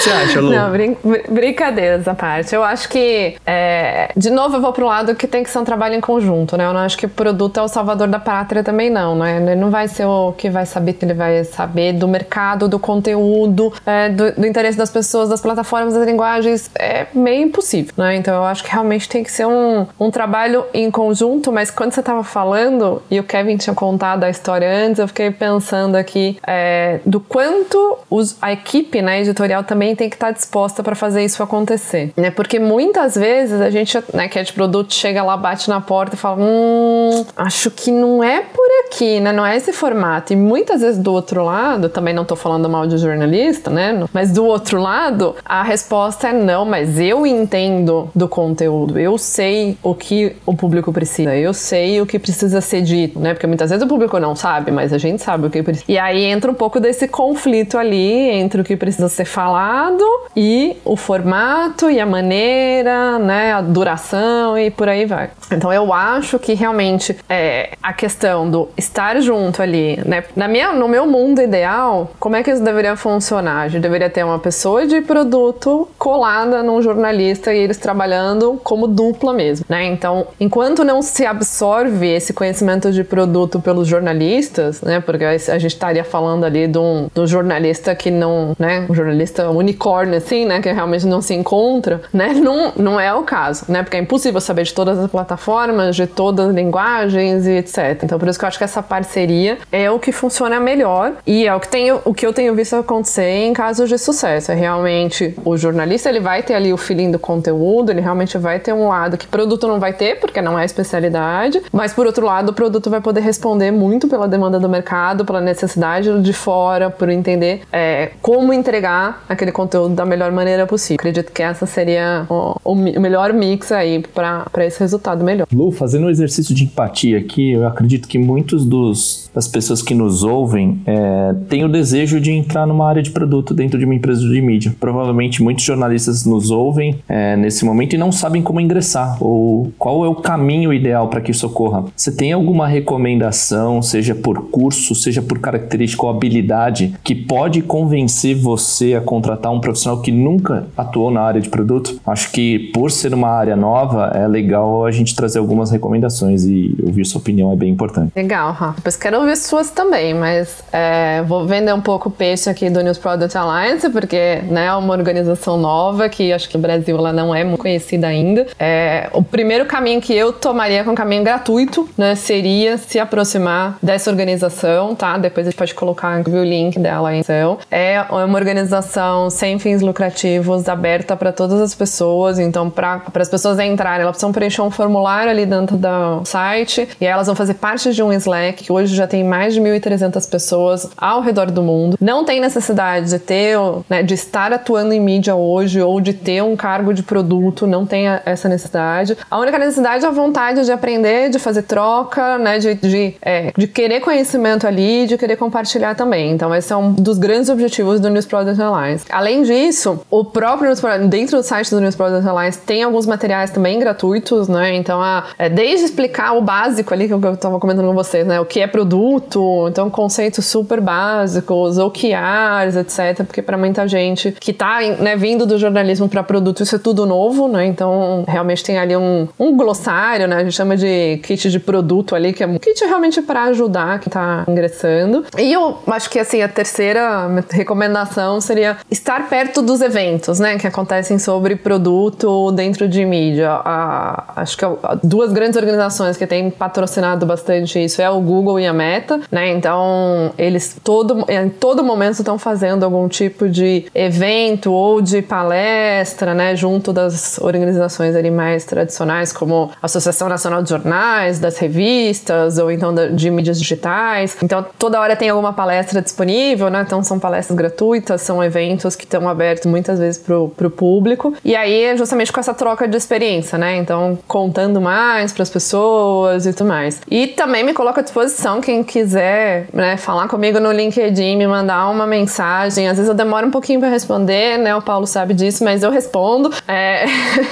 Você acha, Lu? Não, brin brincadeiras à parte. Eu acho que, é, de novo, eu vou pro lado que tem que ser um trabalho em conjunto, né? Eu não acho que o produto é o salvador da pátria também, não, né? Ele não vai ser o que vai saber que ele vai saber do mercado, do conteúdo, é, do, do, interesse das pessoas, das plataformas, das linguagens, é meio impossível, né? Então eu acho que realmente tem que ser um, um trabalho em conjunto, mas quando você estava falando, e o Kevin tinha contado a história antes, eu fiquei pensando aqui é, do quanto os, a equipe né, editorial também tem que estar disposta para fazer isso acontecer, né? Porque muitas vezes a gente, né, que é de produto, chega lá, bate na porta e fala, hum, acho que não é por aqui, né? Não é esse formato. E muitas vezes do outro lado, também não tô falando mal de jornalista, né? Mas do outro lado, a resposta é não, mas eu entendo do conteúdo, eu sei o que o público precisa, eu sei o que precisa ser dito, né? Porque muitas vezes o público não sabe, mas a gente sabe o que precisa. E aí entra um pouco desse conflito ali entre o que precisa ser falado e o formato e a maneira, né? A duração e por aí vai. Então eu acho que realmente é, a questão do estar junto ali, né? Na minha, no meu mundo ideal, como é que isso deveria funcionar? A gente deveria ter uma pessoa de produto colada num jornalista e eles trabalhando como dupla mesmo, né? Então, enquanto não se absorve esse conhecimento de produto pelos jornalistas, né? Porque a gente estaria falando ali de um, de um jornalista que não, né? Um jornalista unicórnio, assim, né? Que realmente não se encontra, né? (laughs) Não, não é o caso, né? Porque é impossível saber de todas as plataformas, de todas as linguagens e etc. Então, por isso que eu acho que essa parceria é o que funciona melhor e é o que, tenho, o que eu tenho visto acontecer em casos de sucesso. É realmente o jornalista ele vai ter ali o feeling do conteúdo, ele realmente vai ter um lado que produto não vai ter, porque não é especialidade, mas por outro lado, o produto vai poder responder muito pela demanda do mercado, pela necessidade de fora, por entender é, como entregar aquele conteúdo da melhor maneira possível. Acredito que essa seria o, o melhor mix aí para esse resultado melhor. Lu, fazendo um exercício de empatia aqui, eu acredito que muitos dos, das pessoas que nos ouvem é, têm o desejo de entrar numa área de produto dentro de uma empresa de mídia. Provavelmente muitos jornalistas nos ouvem é, nesse momento e não sabem como ingressar ou qual é o caminho ideal para que isso ocorra. Você tem alguma recomendação, seja por curso, seja por característica ou habilidade, que pode convencer você a contratar um profissional que nunca atuou na área de produto? Acho que por ser uma área nova, é legal a gente trazer algumas recomendações e ouvir sua opinião é bem importante. Legal, Rafa. Depois quero ouvir suas também, mas é, vou vender um pouco o peixe aqui do News Product Alliance, porque né, é uma organização nova que acho que no Brasil ela não é muito conhecida ainda. É, o primeiro caminho que eu tomaria com um caminho gratuito, né, seria se aproximar dessa organização, tá? Depois a gente pode colocar o link dela aí. Então, é uma organização sem fins lucrativos, aberta para todas as pessoas. Então, para as pessoas entrarem, elas precisam preencher um formulário ali dentro do site e elas vão fazer parte de um Slack que hoje já tem mais de 1.300 pessoas ao redor do mundo. Não tem necessidade de ter, né, de estar atuando em mídia hoje ou de ter um cargo de produto, não tem essa necessidade. A única necessidade é a vontade de aprender, de fazer troca, né, de, de, é, de querer conhecimento ali, de querer compartilhar também. Então, esse é um dos grandes objetivos do News Product Alliance. Além disso, o próprio News Product, dentro do site do News Product Alliance tem alguns materiais também gratuitos, né? Então, a, é, desde explicar o básico ali que eu estava comentando com vocês, né? O que é produto, então conceitos super básicos, OKRs, etc. Porque para muita gente que está né, vindo do jornalismo para produto, isso é tudo novo, né? Então, realmente tem ali um, um glossário, né? A gente chama de kit de produto ali, que é um kit realmente para ajudar quem está ingressando. E eu acho que, assim, a terceira recomendação seria estar perto dos eventos, né? Que acontecem sobre produto dentro de mídia. A, acho que duas grandes organizações que têm patrocinado bastante isso é o Google e a Meta, né? Então, eles todo, em todo momento estão fazendo algum tipo de evento ou de palestra, né? Junto das organizações ali mais tradicionais, como a Associação Nacional de Jornais, das revistas, ou então de mídias digitais. Então, toda hora tem alguma palestra disponível, né? Então, são palestras gratuitas, são eventos que estão abertos muitas vezes para o público. E aí é justamente com essa troca de experiência, né? Então, contando mais para as pessoas e tudo mais. E também me coloco à disposição quem quiser, né, falar comigo no LinkedIn, me mandar uma mensagem. Às vezes eu demoro um pouquinho para responder, né? O Paulo sabe disso, mas eu respondo. É...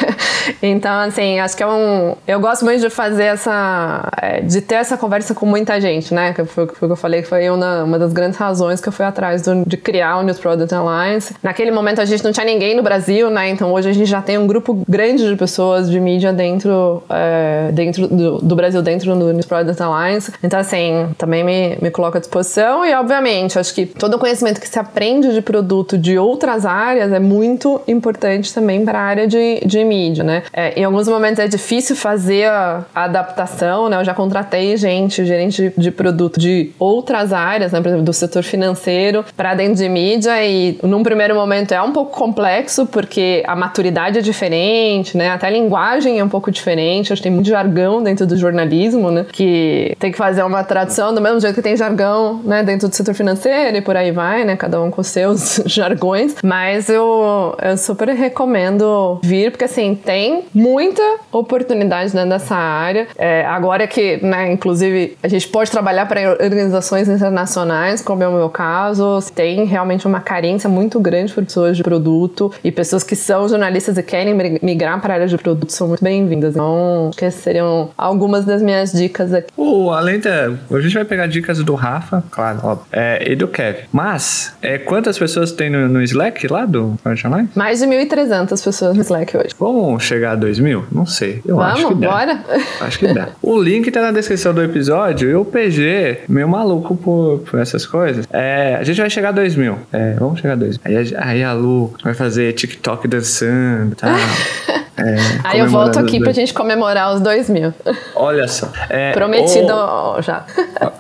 (laughs) então, assim, acho que é um. Eu gosto muito de fazer essa. É, de ter essa conversa com muita gente, né? Que foi o que eu falei que foi uma, das grandes razões que eu fui atrás do, de criar o News Product Alliance. Naquele momento a gente não tinha ninguém no Brasil, né? Então hoje a gente já tem um grupo grande de pessoas de mídia dentro, é, dentro do, do, Brasil, dentro do News Product Alliance. Então, assim, também me, me coloco à disposição e, obviamente, acho que todo o conhecimento que se aprende de produto de outras áreas é muito importante também para a área de, de mídia, né? É, em alguns momentos é difícil fazer a, a adaptação, né? Eu já contratei gente, gerente de, de produto de outras áreas, né? Por exemplo, do setor financeiro para dentro de mídia e num primeiro momento é um pouco complexo porque a maturidade é diferente, né? Até a linguagem é um pouco diferente, acho que tem muito jargão dentro do jornalismo, né? Que tem que fazer uma tradução do mesmo jeito que tem jargão, né? Dentro do setor financeiro e por aí vai, né? Cada um com seus (laughs) jargões. Mas eu, eu super recomendo vir, porque assim, tem muita oportunidade dentro dessa área. É, agora que, né, inclusive, a gente pode trabalhar para organizações internacionais, como é o meu caso, tem realmente uma carência muito grande por pessoas de produto e pessoas que são jornalistas e querem migrar para a área de produto são muito bem-vindas. Então, acho que seriam algumas das minhas dicas aqui. Uh, além da. A gente vai pegar dicas do Rafa, claro, óbvio, é, e do Kevin. Mas, é, quantas pessoas tem no, no Slack lá do Project Online? Mais de 1.300 pessoas no Slack hoje. Vamos chegar a 2 mil? Não sei. Eu Vamos, acho que dá. bora? Acho que dá. o link tá na descrição do episódio e o PG, meio maluco por, por essas coisas. É, a gente vai chegar a 2 mil. É, vamos chegar a 2 mil. Aí, aí a Lu vai fazer TikTok dançando e tal. (laughs) É, Aí eu volto aqui pra gente comemorar os dois mil. Olha só. É, Prometido ô, já.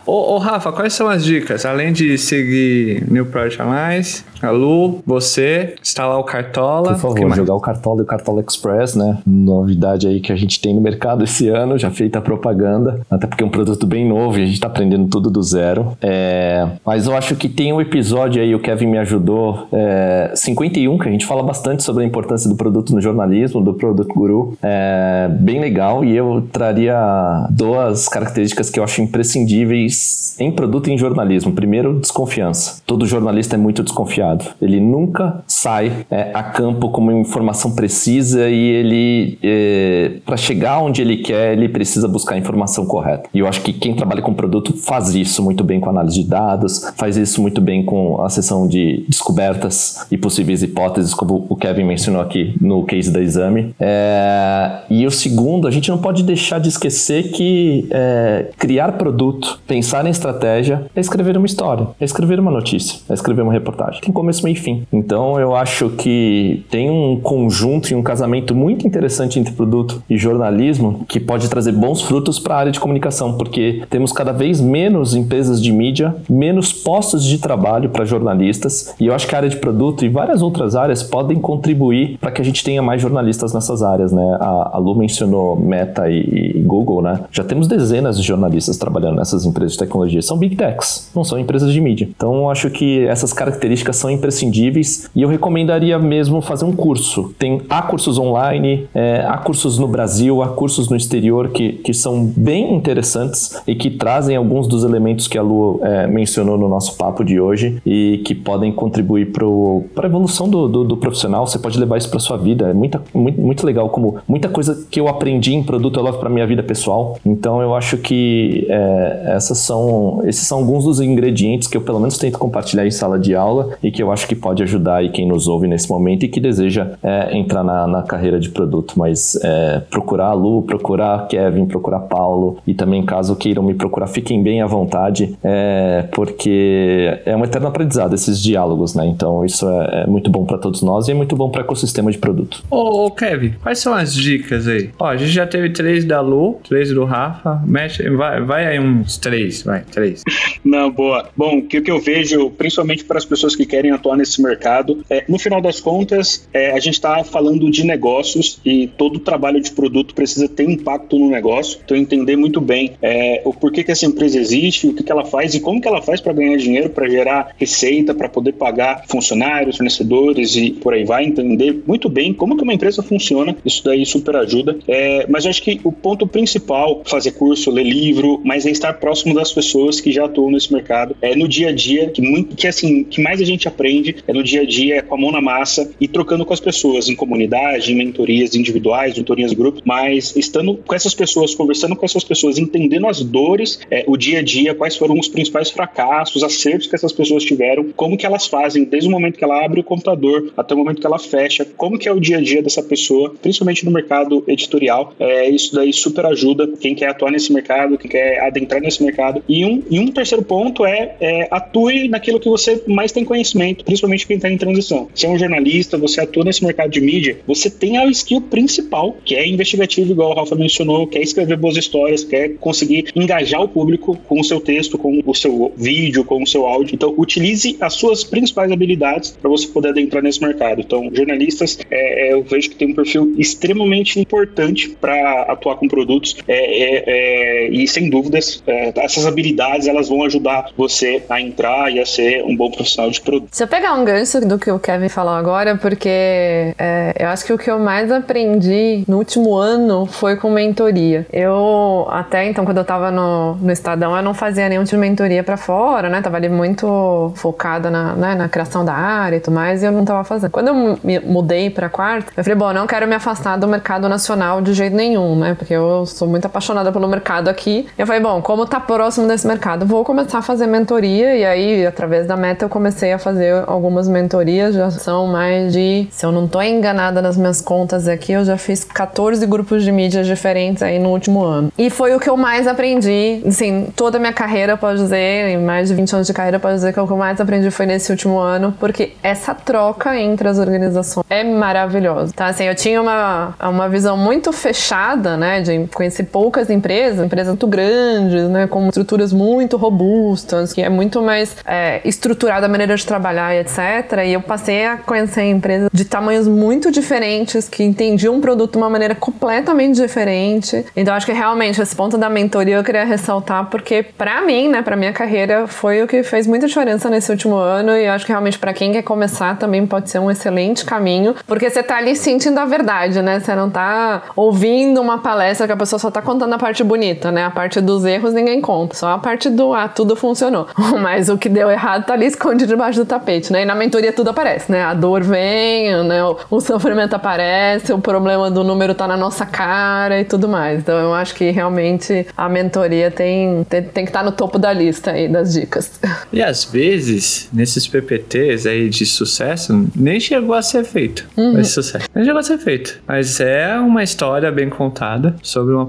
Ô, Rafa, quais são as dicas? Além de seguir New Project Alliance, a Lu, você, instalar o Cartola. Por favor, jogar o Cartola e o Cartola Express, né? Novidade aí que a gente tem no mercado esse ano, já feita a propaganda, até porque é um produto bem novo e a gente tá aprendendo tudo do zero. É... Mas eu acho que tem um episódio aí, o Kevin me ajudou, é... 51, que a gente fala bastante sobre a importância do produto no jornalismo, do Produto Guru. É bem legal e eu traria duas características que eu acho imprescindíveis em produto e em jornalismo. Primeiro, desconfiança. Todo jornalista é muito desconfiado Ele nunca sai é, a campo com uma informação precisa e ele, é, para chegar onde ele quer, ele precisa buscar a informação correta. E eu acho que quem trabalha com produto faz isso muito bem com análise de dados, faz isso muito bem com a sessão de descobertas e possíveis hipóteses, como o Kevin mencionou aqui no case da exame. É, e o segundo, a gente não pode deixar de esquecer que é, criar produto, pensar em estratégia, é escrever uma história, é escrever uma notícia, é escrever uma reportagem. Tem começo, meio e fim. Então eu acho que tem um conjunto e um casamento muito interessante entre produto e jornalismo que pode trazer bons frutos para a área de comunicação, porque temos cada vez menos empresas de mídia, menos postos de trabalho para jornalistas, e eu acho que a área de produto e várias outras áreas podem contribuir para que a gente tenha mais jornalistas nessas áreas, né? A, a Lu mencionou Meta e, e Google, né? Já temos dezenas de jornalistas trabalhando nessas empresas de tecnologia. São big techs, não são empresas de mídia. Então eu acho que essas características são imprescindíveis e eu recomendaria mesmo fazer um curso. Tem há cursos online, é, há cursos no Brasil, há cursos no exterior que, que são bem interessantes e que trazem alguns dos elementos que a Lu é, mencionou no nosso papo de hoje e que podem contribuir para a evolução do, do, do, profissional. Você pode levar isso para sua vida. É muita, muito, muito legal como muita coisa que eu aprendi em produto eu levo para minha vida pessoal. Então eu acho que é, essas são, esses são alguns dos ingredientes que eu pelo menos tento compartilhar em sala de aula e que eu acho que pode ajudar aí quem nos ouve nesse momento e que deseja é, entrar na, na, carreira de produto. Mas é, procurar a Lu, procurar Kevin, procurar Paulo e também caso queiram me procurar, fiquem bem à vontade, é, porque é um eterno aprendizado esses diálogos, né? Então isso é, é muito bom para todos nós e é muito bom para o ecossistema de produto. Ô, ô, Kevin, quais são as dicas aí? Ó, a gente já teve três da Lu, três do Rafa, mexe, vai, vai aí uns três, vai, três. (laughs) Não, boa. Bom, o que, que eu vejo, principalmente para as pessoas que querem atuar nesse mercado. É, no final das contas, é, a gente está falando de negócios e todo trabalho de produto precisa ter impacto no negócio. Então, entender muito bem é, o porquê que essa empresa existe, o que, que ela faz e como que ela faz para ganhar dinheiro, para gerar receita, para poder pagar funcionários, fornecedores e por aí vai. Entender muito bem como que uma empresa funciona. Isso daí super ajuda. É, mas eu acho que o ponto principal, fazer curso, ler livro, mas é estar próximo das pessoas que já atuam nesse mercado. É no dia a dia que muito, que assim, que mais a gente aprende é no dia a dia, é com a mão na massa e trocando com as pessoas em comunidade, em mentorias individuais, mentorias de grupo, mas estando com essas pessoas, conversando com essas pessoas, entendendo as dores, é, o dia a dia, quais foram os principais fracassos, acertos que essas pessoas tiveram, como que elas fazem desde o momento que ela abre o computador até o momento que ela fecha, como que é o dia a dia dessa pessoa, principalmente no mercado editorial. É, isso daí super ajuda quem quer atuar nesse mercado, quem quer adentrar nesse mercado. E um, e um terceiro ponto é, é atue naquilo que você mais tem conhecimento, principalmente quem está em transição. Se é um jornalista, você atua nesse mercado de mídia, você tem a skill principal, que é investigativo, igual o Rafa mencionou, quer escrever boas histórias, quer conseguir engajar o público com o seu texto, com o seu vídeo, com o seu áudio. Então, utilize as suas principais habilidades para você poder adentrar nesse mercado. Então, jornalistas, é, é, eu vejo que tem um perfil extremamente importante para atuar com produtos é, é, é, e, sem dúvidas, é, essas habilidades elas vão ajudar você a entrar e a ser um bom profissional de produto. Se eu pegar um gancho do que o Kevin falou agora, porque é, eu acho que o que eu mais aprendi no último ano foi com mentoria. Eu, até então, quando eu tava no, no Estadão, eu não fazia nenhum tipo de mentoria para fora, né? Tava ali muito focada na, né, na criação da área e tudo mais, e eu não tava fazendo. Quando eu me mudei pra quarta, eu falei, bom, não quero me afastar do mercado nacional de jeito nenhum, né? Porque eu sou muito apaixonada pelo mercado aqui. Eu falei, bom, como tá próximo desse mercado, vou começar a fazer mentoria, e aí, através da meta, eu comecei a fazer algumas mentorias, já são mais de, se eu não tô enganada nas minhas contas aqui, eu já fiz 14 grupos de mídias diferentes aí no último ano. E foi o que eu mais aprendi, assim, toda a minha carreira, pode dizer, em mais de 20 anos de carreira, pode dizer que o que eu mais aprendi foi nesse último ano, porque essa troca entre as organizações é maravilhosa, tá? Assim, eu tinha uma, uma visão muito fechada, né, de conhecer poucas empresas, empresas muito grandes, né, com estruturas muito robustas, que é muito mais é, estruturada a maneira de trabalhar e etc. E eu passei a conhecer empresas de tamanhos muito diferentes, que entendiam um produto de uma maneira completamente diferente. Então acho que realmente esse ponto da mentoria eu queria ressaltar, porque para mim, né, para minha carreira, foi o que fez muita diferença nesse último ano e acho que realmente para quem quer começar também pode ser um excelente caminho, porque você tá ali sentindo a verdade, né? Você não tá ouvindo uma palestra que a pessoa só tá contando a parte bonita, né? A parte dos erros ninguém conta, só a parte do ah, tudo funcionou. (laughs) Mas o que deu errado tá ali escondido debaixo do tapete, né? E na mentoria tudo aparece, né? A dor vem, né? O, o sofrimento aparece, o problema do número tá na nossa cara e tudo mais. Então eu acho que realmente a mentoria tem, tem, tem que estar tá no topo da lista aí das dicas. E às vezes, nesses PPTs aí de sucesso, nem chegou a ser feito. Uhum. Esse sucesso. Nem chegou a ser feito. Mas é uma história bem contada sobre uma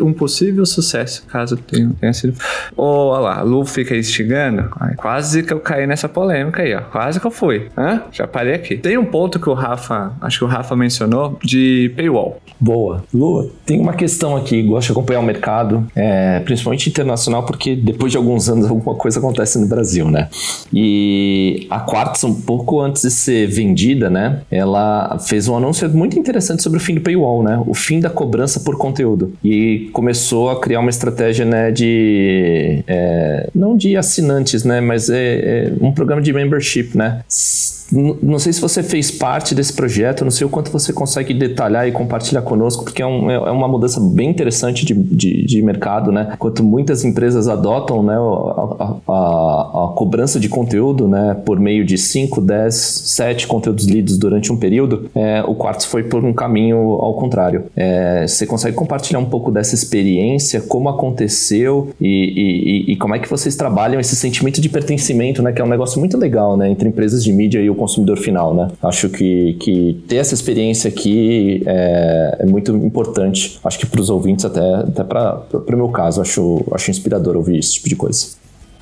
um possível sucesso, caso tenha, tenha sido. Olha lá, a Lu fica instigando. Ai, quase que eu caí nessa polêmica aí, ó. Quase que eu fui. Hã? Já parei aqui. Tem um ponto que o Rafa, acho que o Rafa mencionou, de paywall. Boa. Lu, tem uma questão aqui, gosto de acompanhar o mercado, é, principalmente internacional, porque depois de alguns anos (laughs) alguma coisa acontece no Brasil, né? E a Quartz, um pouco antes de ser vendida, né? Ela fez um anúncio muito interessante sobre o fim do paywall, né? O fim da cobrança por conteúdo. E começou a criar uma estratégia, né, de... É, não de assinantes, né? Mas é, é um programa de membership, né? Não sei se você fez parte desse projeto, não sei o quanto você consegue detalhar e compartilhar conosco, porque é, um, é, é uma mudança bem interessante de, de, de, mercado, né? Quanto muitas empresas adotam né, a, a, a, cobrança de conteúdo né, por meio de 5, 10, 7 conteúdos lidos durante um período, é, o Quartz foi por um caminho ao contrário. É, você consegue compartilhar um pouco dessa experiência, como aconteceu e, e, e, como é que vocês trabalham esse sentimento de pertencimento, né? Que é um negócio muito legal, né? Entre empresas de mídia e o consumidor final, né? Acho que, que ter essa experiência aqui é, é muito importante. Acho que para os ouvintes, até, até para o meu caso, acho, acho inspirador ouvir esse tipo de coisa.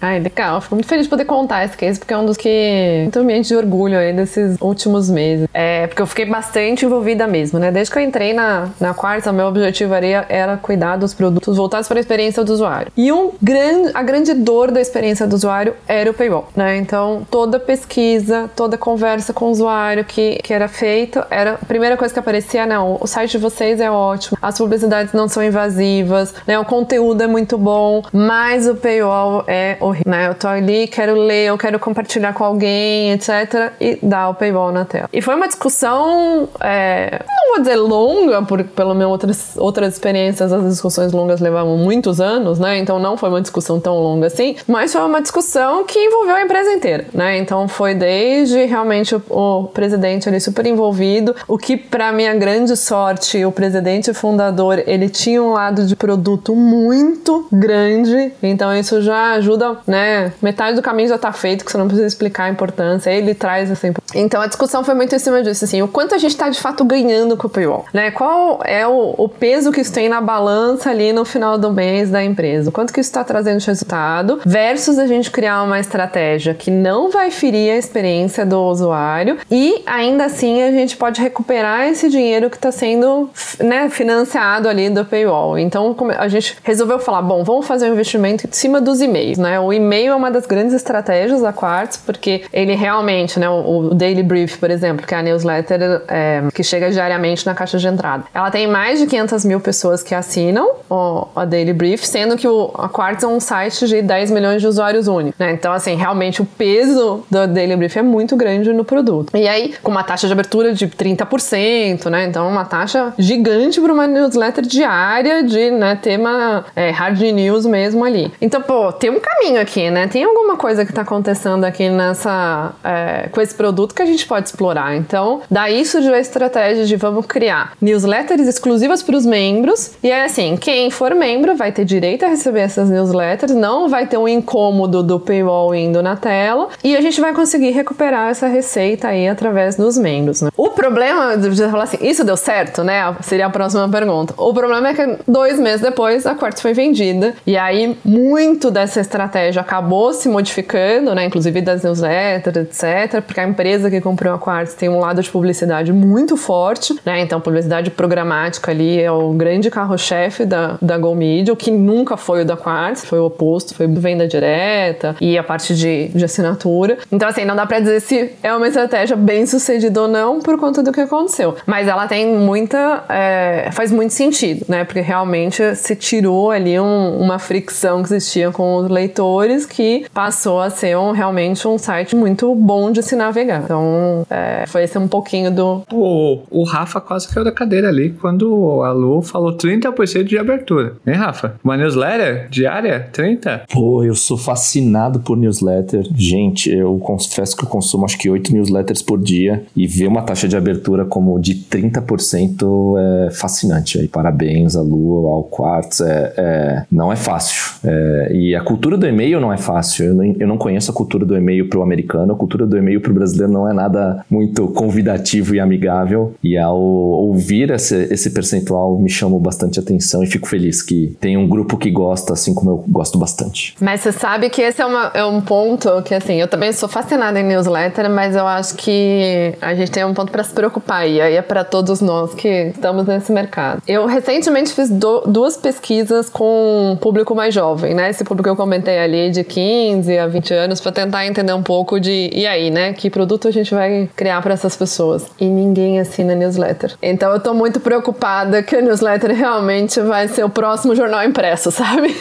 Ai, legal. Fico muito feliz de poder contar esse case, porque é um dos que muito ambiente de orgulho aí desses últimos meses. É, porque eu fiquei bastante envolvida mesmo, né? Desde que eu entrei na, na quarta, meu objetivo era, era cuidar dos produtos voltados para a experiência do usuário. E um grande, a grande dor da experiência do usuário era o paywall, né? Então, toda pesquisa, toda conversa com o usuário que, que era feita, era a primeira coisa que aparecia, não, o site de vocês é ótimo, as publicidades não são invasivas, né? O conteúdo é muito bom, mas o paywall é horrível, né? Eu tô ali, quero ler, eu quero compartilhar com alguém, etc. E dá o paywall na tela. E foi uma discussão, é, não vou dizer longa, porque pelo menos outras, outras experiências, as discussões longas levavam muitos anos, né? Então não foi uma discussão tão longa assim, mas foi uma discussão que envolveu a empresa inteira, né? Então foi desde realmente o, o presidente ali super envolvido, o que para minha grande sorte, o presidente fundador, ele tinha um lado de produto muito grande, então isso já ajuda né? Metade do caminho já tá feito, que você não precisa explicar a importância. Ele traz essa importância. Então a discussão foi muito em cima disso, assim, o quanto a gente tá de fato ganhando com o paywall, né? Qual é o, o peso que isso tem na balança ali no final do mês da empresa? Quanto que isso está trazendo de resultado versus a gente criar uma estratégia que não vai ferir a experiência do usuário e ainda assim a gente pode recuperar esse dinheiro que está sendo né, financiado ali do paywall. Então a gente resolveu falar, bom, vamos fazer um investimento em cima dos e-mails, né? O e-mail é uma das grandes estratégias da Quartz, porque ele realmente, né, o, Daily Brief, por exemplo, que é a newsletter é, que chega diariamente na caixa de entrada, ela tem mais de 500 mil pessoas que assinam o, a Daily Brief, sendo que o, a Quartz é um site de 10 milhões de usuários únicos, né? Então, assim, realmente o peso do Daily Brief é muito grande no produto. E aí, com uma taxa de abertura de 30%, né? Então, uma taxa gigante para uma newsletter diária de né, tema é, hard news mesmo ali. Então, pô, tem um caminho aqui, né? Tem alguma coisa que está acontecendo aqui nessa é, com esse produto que a gente pode explorar. Então, daí surgiu a estratégia de vamos criar newsletters exclusivas para os membros. E é assim, quem for membro vai ter direito a receber essas newsletters, não vai ter um incômodo do paywall indo na tela e a gente vai conseguir recuperar essa receita aí através dos membros. Né? O problema de falar assim, isso deu certo, né? Seria a próxima pergunta. O problema é que dois meses depois a Quartz foi vendida e aí muito dessa estratégia estratégia acabou se modificando, né? Inclusive das newsletters, etc. Porque a empresa que comprou a Quartz tem um lado de publicidade muito forte, né? Então, publicidade programática ali é o grande carro-chefe da, da Go Media, o que nunca foi o da Quartz, foi o oposto, foi venda direta e a parte de, de assinatura. Então, assim, não dá pra dizer se é uma estratégia bem sucedida ou não por conta do que aconteceu. Mas ela tem muita. É, faz muito sentido, né? Porque realmente se tirou ali um, uma fricção que existia com os leitores que passou a ser um, realmente um site muito bom de se navegar. Então, é, foi esse um pouquinho do. O, o Rafa quase caiu da cadeira ali quando a Lu falou 30% de abertura. Hein, Rafa? Uma newsletter diária? 30? Pô, eu sou fascinado por newsletter. Gente, eu confesso que eu consumo acho que 8 newsletters por dia e ver uma taxa de abertura como de 30% é fascinante. Aí, parabéns a Lu, ao Quartz. É, é não é fácil. É, e a cultura do e-mail não é fácil. Eu não, eu não conheço a cultura do e-mail para o americano, a cultura do e-mail para o brasileiro não é nada muito convidativo e amigável. E ao ouvir esse, esse percentual me chamou bastante atenção e fico feliz que tem um grupo que gosta, assim como eu gosto bastante. Mas você sabe que esse é, uma, é um ponto que, assim, eu também sou fascinada em newsletter, mas eu acho que a gente tem um ponto para se preocupar e aí é para todos nós que estamos nesse mercado. Eu recentemente fiz do, duas pesquisas com um público mais jovem, né? Esse público que eu comentei ali de 15 a 20 anos para tentar entender um pouco de e aí, né? Que produto a gente vai criar para essas pessoas? E ninguém assina newsletter. Então eu tô muito preocupada que a newsletter realmente vai ser o próximo jornal impresso, (laughs) sabe?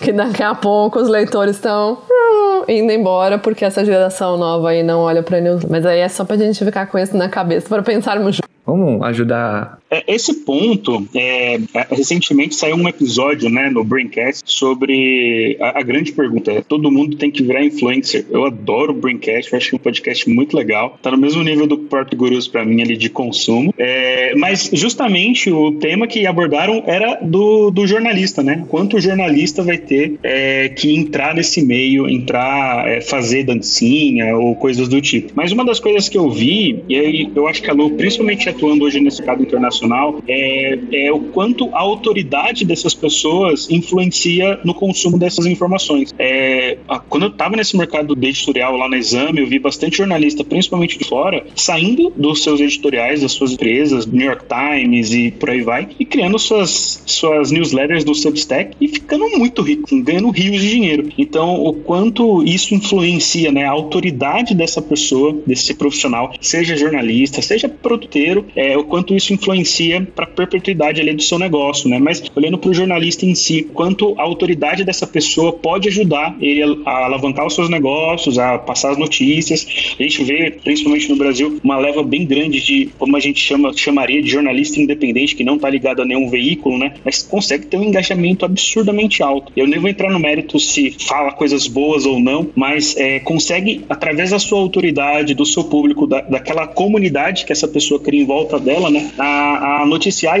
que daqui a pouco os leitores estão hum, indo embora porque essa geração nova aí não olha para newsletter. Mas aí é só pra gente ficar com isso na cabeça para pensarmos Vamos ajudar. É, esse ponto, é, é, recentemente saiu um episódio né, no Braincast sobre a, a, grande pergunta: todo mundo tem que virar influencer? Eu adoro o Braincast, acho que é um podcast muito legal. Tá no mesmo nível do Porto Gurus para mim ali de consumo. É, mas justamente o tema que abordaram era do, do jornalista, né? Quanto o jornalista vai ter é, que entrar nesse meio, entrar, é, fazer dancinha ou coisas do tipo. Mas uma das coisas que eu vi, e aí eu acho que a Lu, principalmente atuando hoje nesse mercado internacional é, é o quanto a autoridade dessas pessoas influencia no consumo dessas informações. É, quando eu estava nesse mercado de editorial lá na Exame, eu vi bastante jornalista, principalmente de fora, saindo dos seus editoriais, das suas empresas, New York Times e por aí vai, e criando suas, suas newsletters no Substack e ficando muito rico, ganhando rios de dinheiro. Então, o quanto isso influencia né, a autoridade dessa pessoa, desse profissional, seja jornalista, seja produteiro, é, o quanto isso influencia para a perpetuidade ali do seu negócio, né? Mas olhando para o jornalista em si, quanto a autoridade dessa pessoa pode ajudar ele a, alavancar os seus negócios, a passar as notícias. A gente vê, principalmente no Brasil, uma leva bem grande de, como a gente chama, chamaria de jornalista independente, que não está ligado a nenhum veículo, né? Mas consegue ter um engajamento absurdamente alto. Eu nem vou entrar no mérito se fala coisas boas ou não, mas é, consegue, através da sua autoridade, do seu público, da, daquela comunidade que essa pessoa cria em volta dela, né, a, a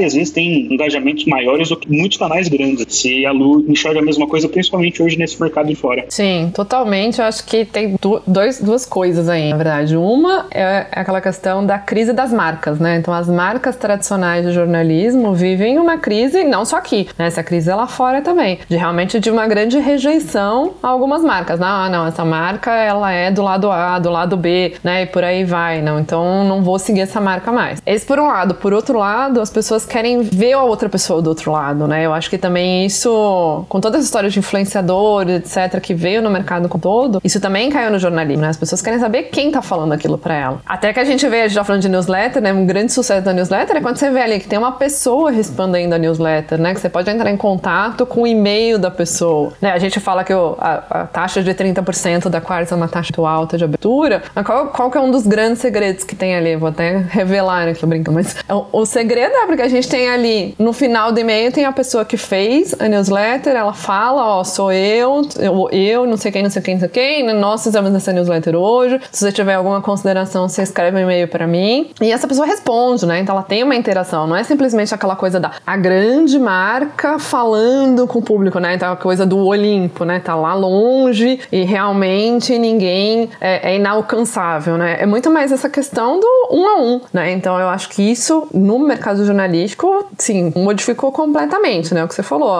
às vezes tem engajamentos maiores do que muitos canais grandes. Se a Lu enxerga a mesma coisa, principalmente hoje nesse mercado de fora. Sim, totalmente. Eu acho que tem dois, duas coisas aí, na verdade. Uma é aquela questão da crise das marcas, né? Então, as marcas tradicionais de jornalismo vivem uma crise, não só aqui, né? Essa crise é lá fora também, de realmente de uma grande rejeição a algumas marcas. Não, ah, não, essa marca ela é do lado A, do lado B, né? E por aí vai. Não, então não vou seguir essa marca mais. Esse por um lado. Por outro lado, as pessoas querem ver a outra pessoa do outro lado, né? Eu acho que também isso, com toda essa história de influenciador, etc., que veio no mercado como todo, isso também caiu no jornalismo, né? As pessoas querem saber quem tá falando aquilo pra ela. Até que a gente vê, a gente tá falando de newsletter, né? Um grande sucesso da newsletter é quando você vê ali que tem uma pessoa respondendo a newsletter, né? Que você pode entrar em contato com o e-mail da pessoa. Né? A gente fala que o, a, a, taxa de 30% da Quartz é uma taxa muito alta de abertura. Mas qual, qual que é um dos grandes segredos que tem ali? Vou até revelar aqui, brincando, mas o, o segredo é porque a gente tem ali, no final do e-mail, tem a pessoa que fez a newsletter, ela fala, ó, sou eu, eu, eu não sei quem, não sei quem, não sei quem, né? nós fizemos essa newsletter hoje, se você tiver alguma consideração, você escreve um e-mail para mim, e essa pessoa responde, né? Então ela tem uma interação, não é simplesmente aquela coisa da a grande marca falando com o público, né? Então a coisa do Olimpo, né? Tá lá longe e realmente ninguém é, é inalcançável, né? É muito mais essa questão do um a um, né? Então Então eu acho que isso no mercado jornalístico, sim, modificou completamente, né? O que você falou,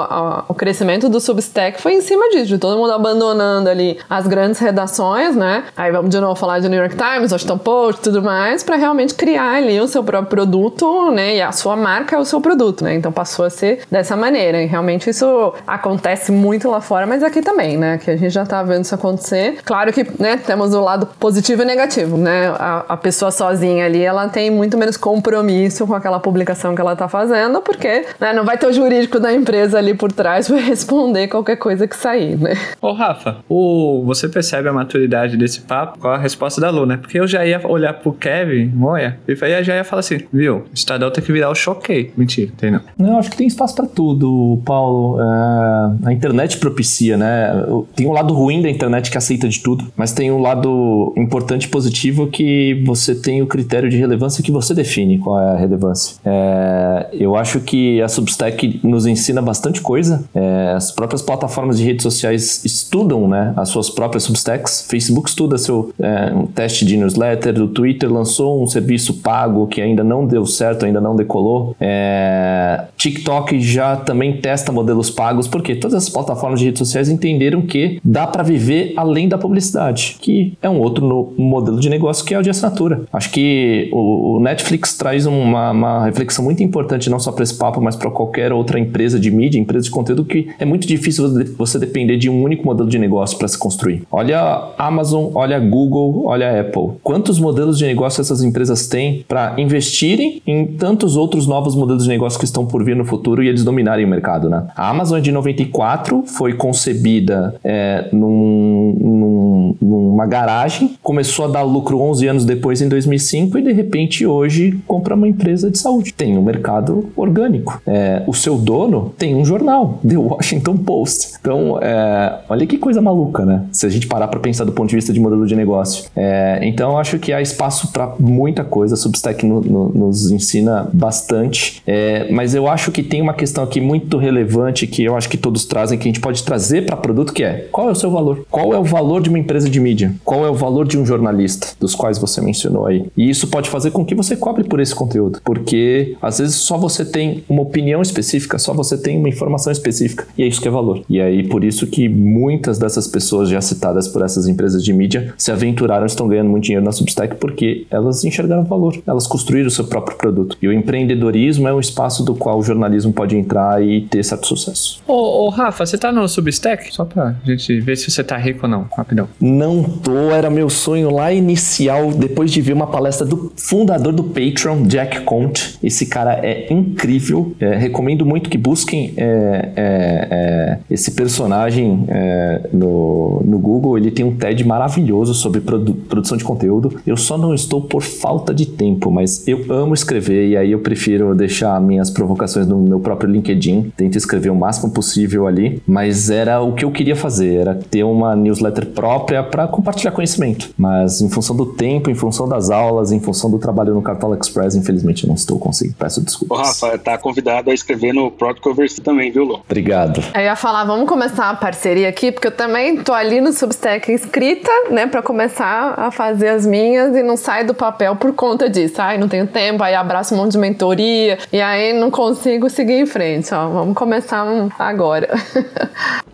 o crescimento do Substack foi em cima disso, de todo mundo abandonando ali as grandes redações, né? Aí vamos de novo falar de New York Times, Washington Post, tudo mais, para realmente criar ali o seu próprio produto, né? E a sua marca é o seu produto, né? Então passou a ser dessa maneira. E realmente isso acontece muito lá fora, mas aqui também, né? Que a gente já tá vendo isso acontecer. Claro que, né, temos o lado positivo e negativo, né? A, a pessoa sozinha ali, ela tem muito menos compromisso com aquela publicação que ela tá fazendo, porque né, não vai ter o jurídico da empresa ali por trás para (laughs) responder qualquer coisa que sair, né? Ô, Rafa, o, você percebe a maturidade desse papo com a resposta da Lu, né? Porque eu já ia olhar pro Kevin Moia e aí já ia falar assim, viu, o Estadão tem que virar o choquei. Mentira, tem não. Não, acho que tem espaço para tudo, Paulo. É, a internet propicia, né? Tem um lado ruim da internet que aceita de tudo, mas tem um lado importante e positivo que você tem o critério de relevância que você define qual é a relevância. É, eu acho que a Substack nos ensina bastante coisa. É, as próprias plataformas de redes sociais estudam né, as suas próprias Substacks. Facebook estuda seu é, um teste de newsletter, o Twitter lançou um serviço pago que ainda não deu certo, ainda não decolou. É, TikTok já também testa modelos pagos, porque todas as plataformas de redes sociais entenderam que dá para viver além da publicidade, que é um outro no, modelo de negócio que é o de assinatura. Acho que o, o Netflix traz uma, uma, reflexão muito importante, não só para esse papo, mas para qualquer outra empresa de mídia, empresa de conteúdo, que é muito difícil você depender de um único modelo de negócio para se construir. Olha Amazon, olha Google, olha Apple. Quantos modelos de negócio essas empresas têm para investirem em tantos outros novos modelos de negócio que estão por vir no futuro e eles dominarem o mercado, né? A Amazon de 94 foi concebida é, num, num, numa garagem, começou a dar lucro 11 anos depois, em 2005, e de repente hoje compra uma empresa de saúde. Tem um mercado orgânico. É, o seu dono tem um jornal, The Washington Post. Então, é, olha que coisa maluca, né? Se a gente parar para pensar do ponto de vista de modelo de negócio. É, então, acho que há espaço para muita coisa. A Substack no, no, nos ensina bastante. É, mas eu acho que tem uma questão aqui muito relevante que eu acho que todos trazem, que a gente pode trazer para produto, que é qual é o seu valor? Qual é o valor de uma empresa de mídia? Qual é o valor de um jornalista, dos quais você mencionou aí? E isso pode fazer com que você cobre por esse conteúdo, porque às vezes só você tem uma opinião específica, só você tem uma informação específica, e é isso que é valor. E aí por isso que muitas dessas pessoas já citadas por essas empresas de mídia se aventuraram, estão ganhando muito dinheiro na Substack porque elas enxergaram valor, elas construíram o seu próprio produto. E o empreendedorismo é um espaço do qual o jornalismo pode entrar e ter certo sucesso. Ô, ô Rafa, você tá no Substack? Só pra gente ver se você tá rico ou não, rapidão. Não tô, era meu sonho lá inicial, depois de ver uma palestra do fundador do Patreon, Jack Conte. Esse cara é incrível, é, recomendo muito que busquem é, é, é esse personagem é, no, no Google. Ele tem um TED maravilhoso sobre produ produção de conteúdo. Eu só não estou por falta de tempo, mas eu amo escrever e aí eu prefiro deixar minhas provocações no meu próprio LinkedIn. Tento escrever o máximo possível ali, mas era o que eu queria fazer, era ter uma newsletter própria para compartilhar conhecimento. Mas em função do tempo, em função das aulas, em função do trabalho no Cartola Express, infelizmente não estou conseguindo. Peço desculpas. Ô, Rafa, tá convidado a escrever no Product Covers também, viu, Lô? Obrigado. Eu ia falar, vamos começar a parceria aqui, porque eu também tô ali no Substack escrita, né, para começar a fazer as minhas e não sai do papel por conta disso. Ai, não tenho tempo, aí abraço um monte de mentoria e aí não consigo seguir em frente. Ó, vamos começar agora.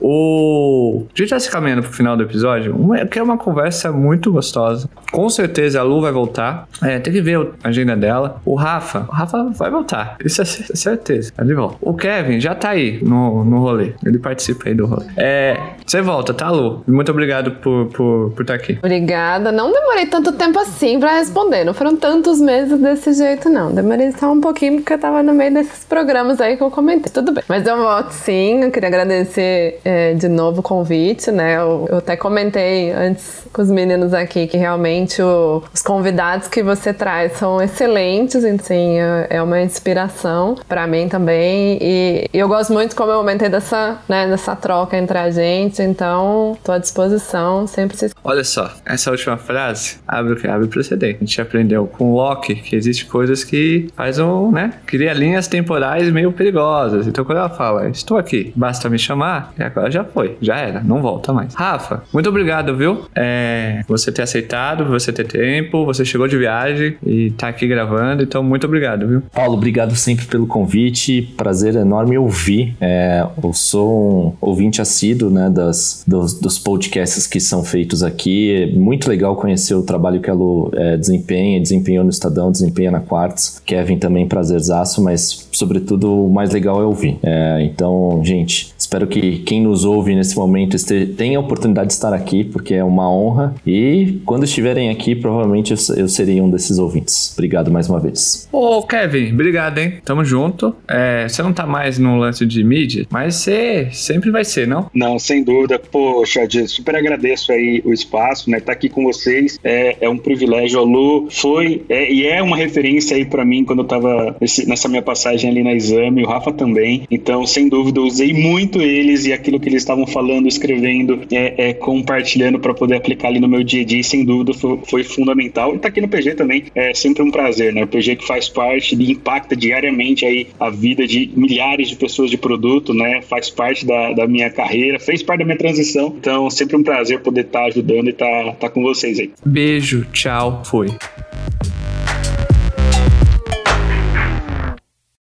o... A gente vai se caminhando pro final do episódio, uma, que é uma conversa muito gostosa. Com certeza a Lu vai voltar. É, tem que ver a agenda dela. O Rafa, o Rafa vai voltar. Isso é certeza. Ele volta. O Kevin já tá aí no, no rolê. Ele participa aí do rolê. É, você volta, tá, Lu? Muito obrigado por, por, por estar tá aqui. Obrigada. Não demorei tanto tempo assim pra responder. Não foram tantos meses desse jeito, não. Demorei só um pouquinho porque eu tava no meio desses programas aí que eu comentei. Tudo bem. Mas eu volto sim. Eu queria agradecer é, de novo o convite, né? Eu, eu, até comentei antes com os meninos aqui que realmente o, os convidados que você traz são excelentes. Assim, é uma inspiração para mim também. E, eu gosto muito, como eu comentei, dessa, né, dessa troca entre a gente. Então, tô à disposição. Sempre se... Olha só, essa última frase abre, abre precedente. A gente aprendeu com Locke que existe coisas que faz um, né? Cria linhas temporais meio perigosas. Então, quando ela fala, estou aqui, basta me chamar, e agora já foi, já era, não volta mais. Rafa, muito obrigado, viu? É, você ter aceitado, você ter tempo, você chegou de viagem e tá aqui gravando. Então, muito obrigado, viu? Paulo, obrigado sempre pelo convite. Prazer enorme ouvir. É, eu sou um ouvinte assíduo né, das, dos, dos podcasts que são feitos aqui. É muito legal conhecer o trabalho que a Lu é, desempenha, desempenhou no Estadão, desempenha na Quartz. Kevin também prazerzaço, mas sobretudo o mais legal é ouvir. É, então, gente, espero que quem nos ouve nesse momento esteja, tenha a oportunidade de estar aqui, porque é uma honra. E quando estiverem aqui, provavelmente eu, eu serei um desses ouvintes. Obrigado mais uma vez. Ô, Kevin, obrigado, hein? Tamo junto. É, você não tá mais no lance de mídia, mas você sempre vai ser, não? Não, sem dúvida. Poxa, super agradeço aí o espaço, né? Tá aqui com vocês é, é um privilégio. A Lu foi é, e é uma referência aí para mim quando eu tava nesse, nessa minha passagem ali na exame, o Rafa também. Então, sem dúvida, usei muito eles e aquilo que eles estavam falando, escrevendo, é, é compartilhando para poder aplicar ali no meu dia a dia. Sem dúvida, foi, foi fundamental. E tá aqui no PG também é sempre um prazer, né? O PG que faz parte e impacta diariamente aí a vida de milhares de pessoas de produto, né? Faz parte da, da minha carreira, fez parte da minha transição. Então, sempre um prazer poder estar tá ajudando e estar tá, tá com vocês aí. Beijo, tchau, foi.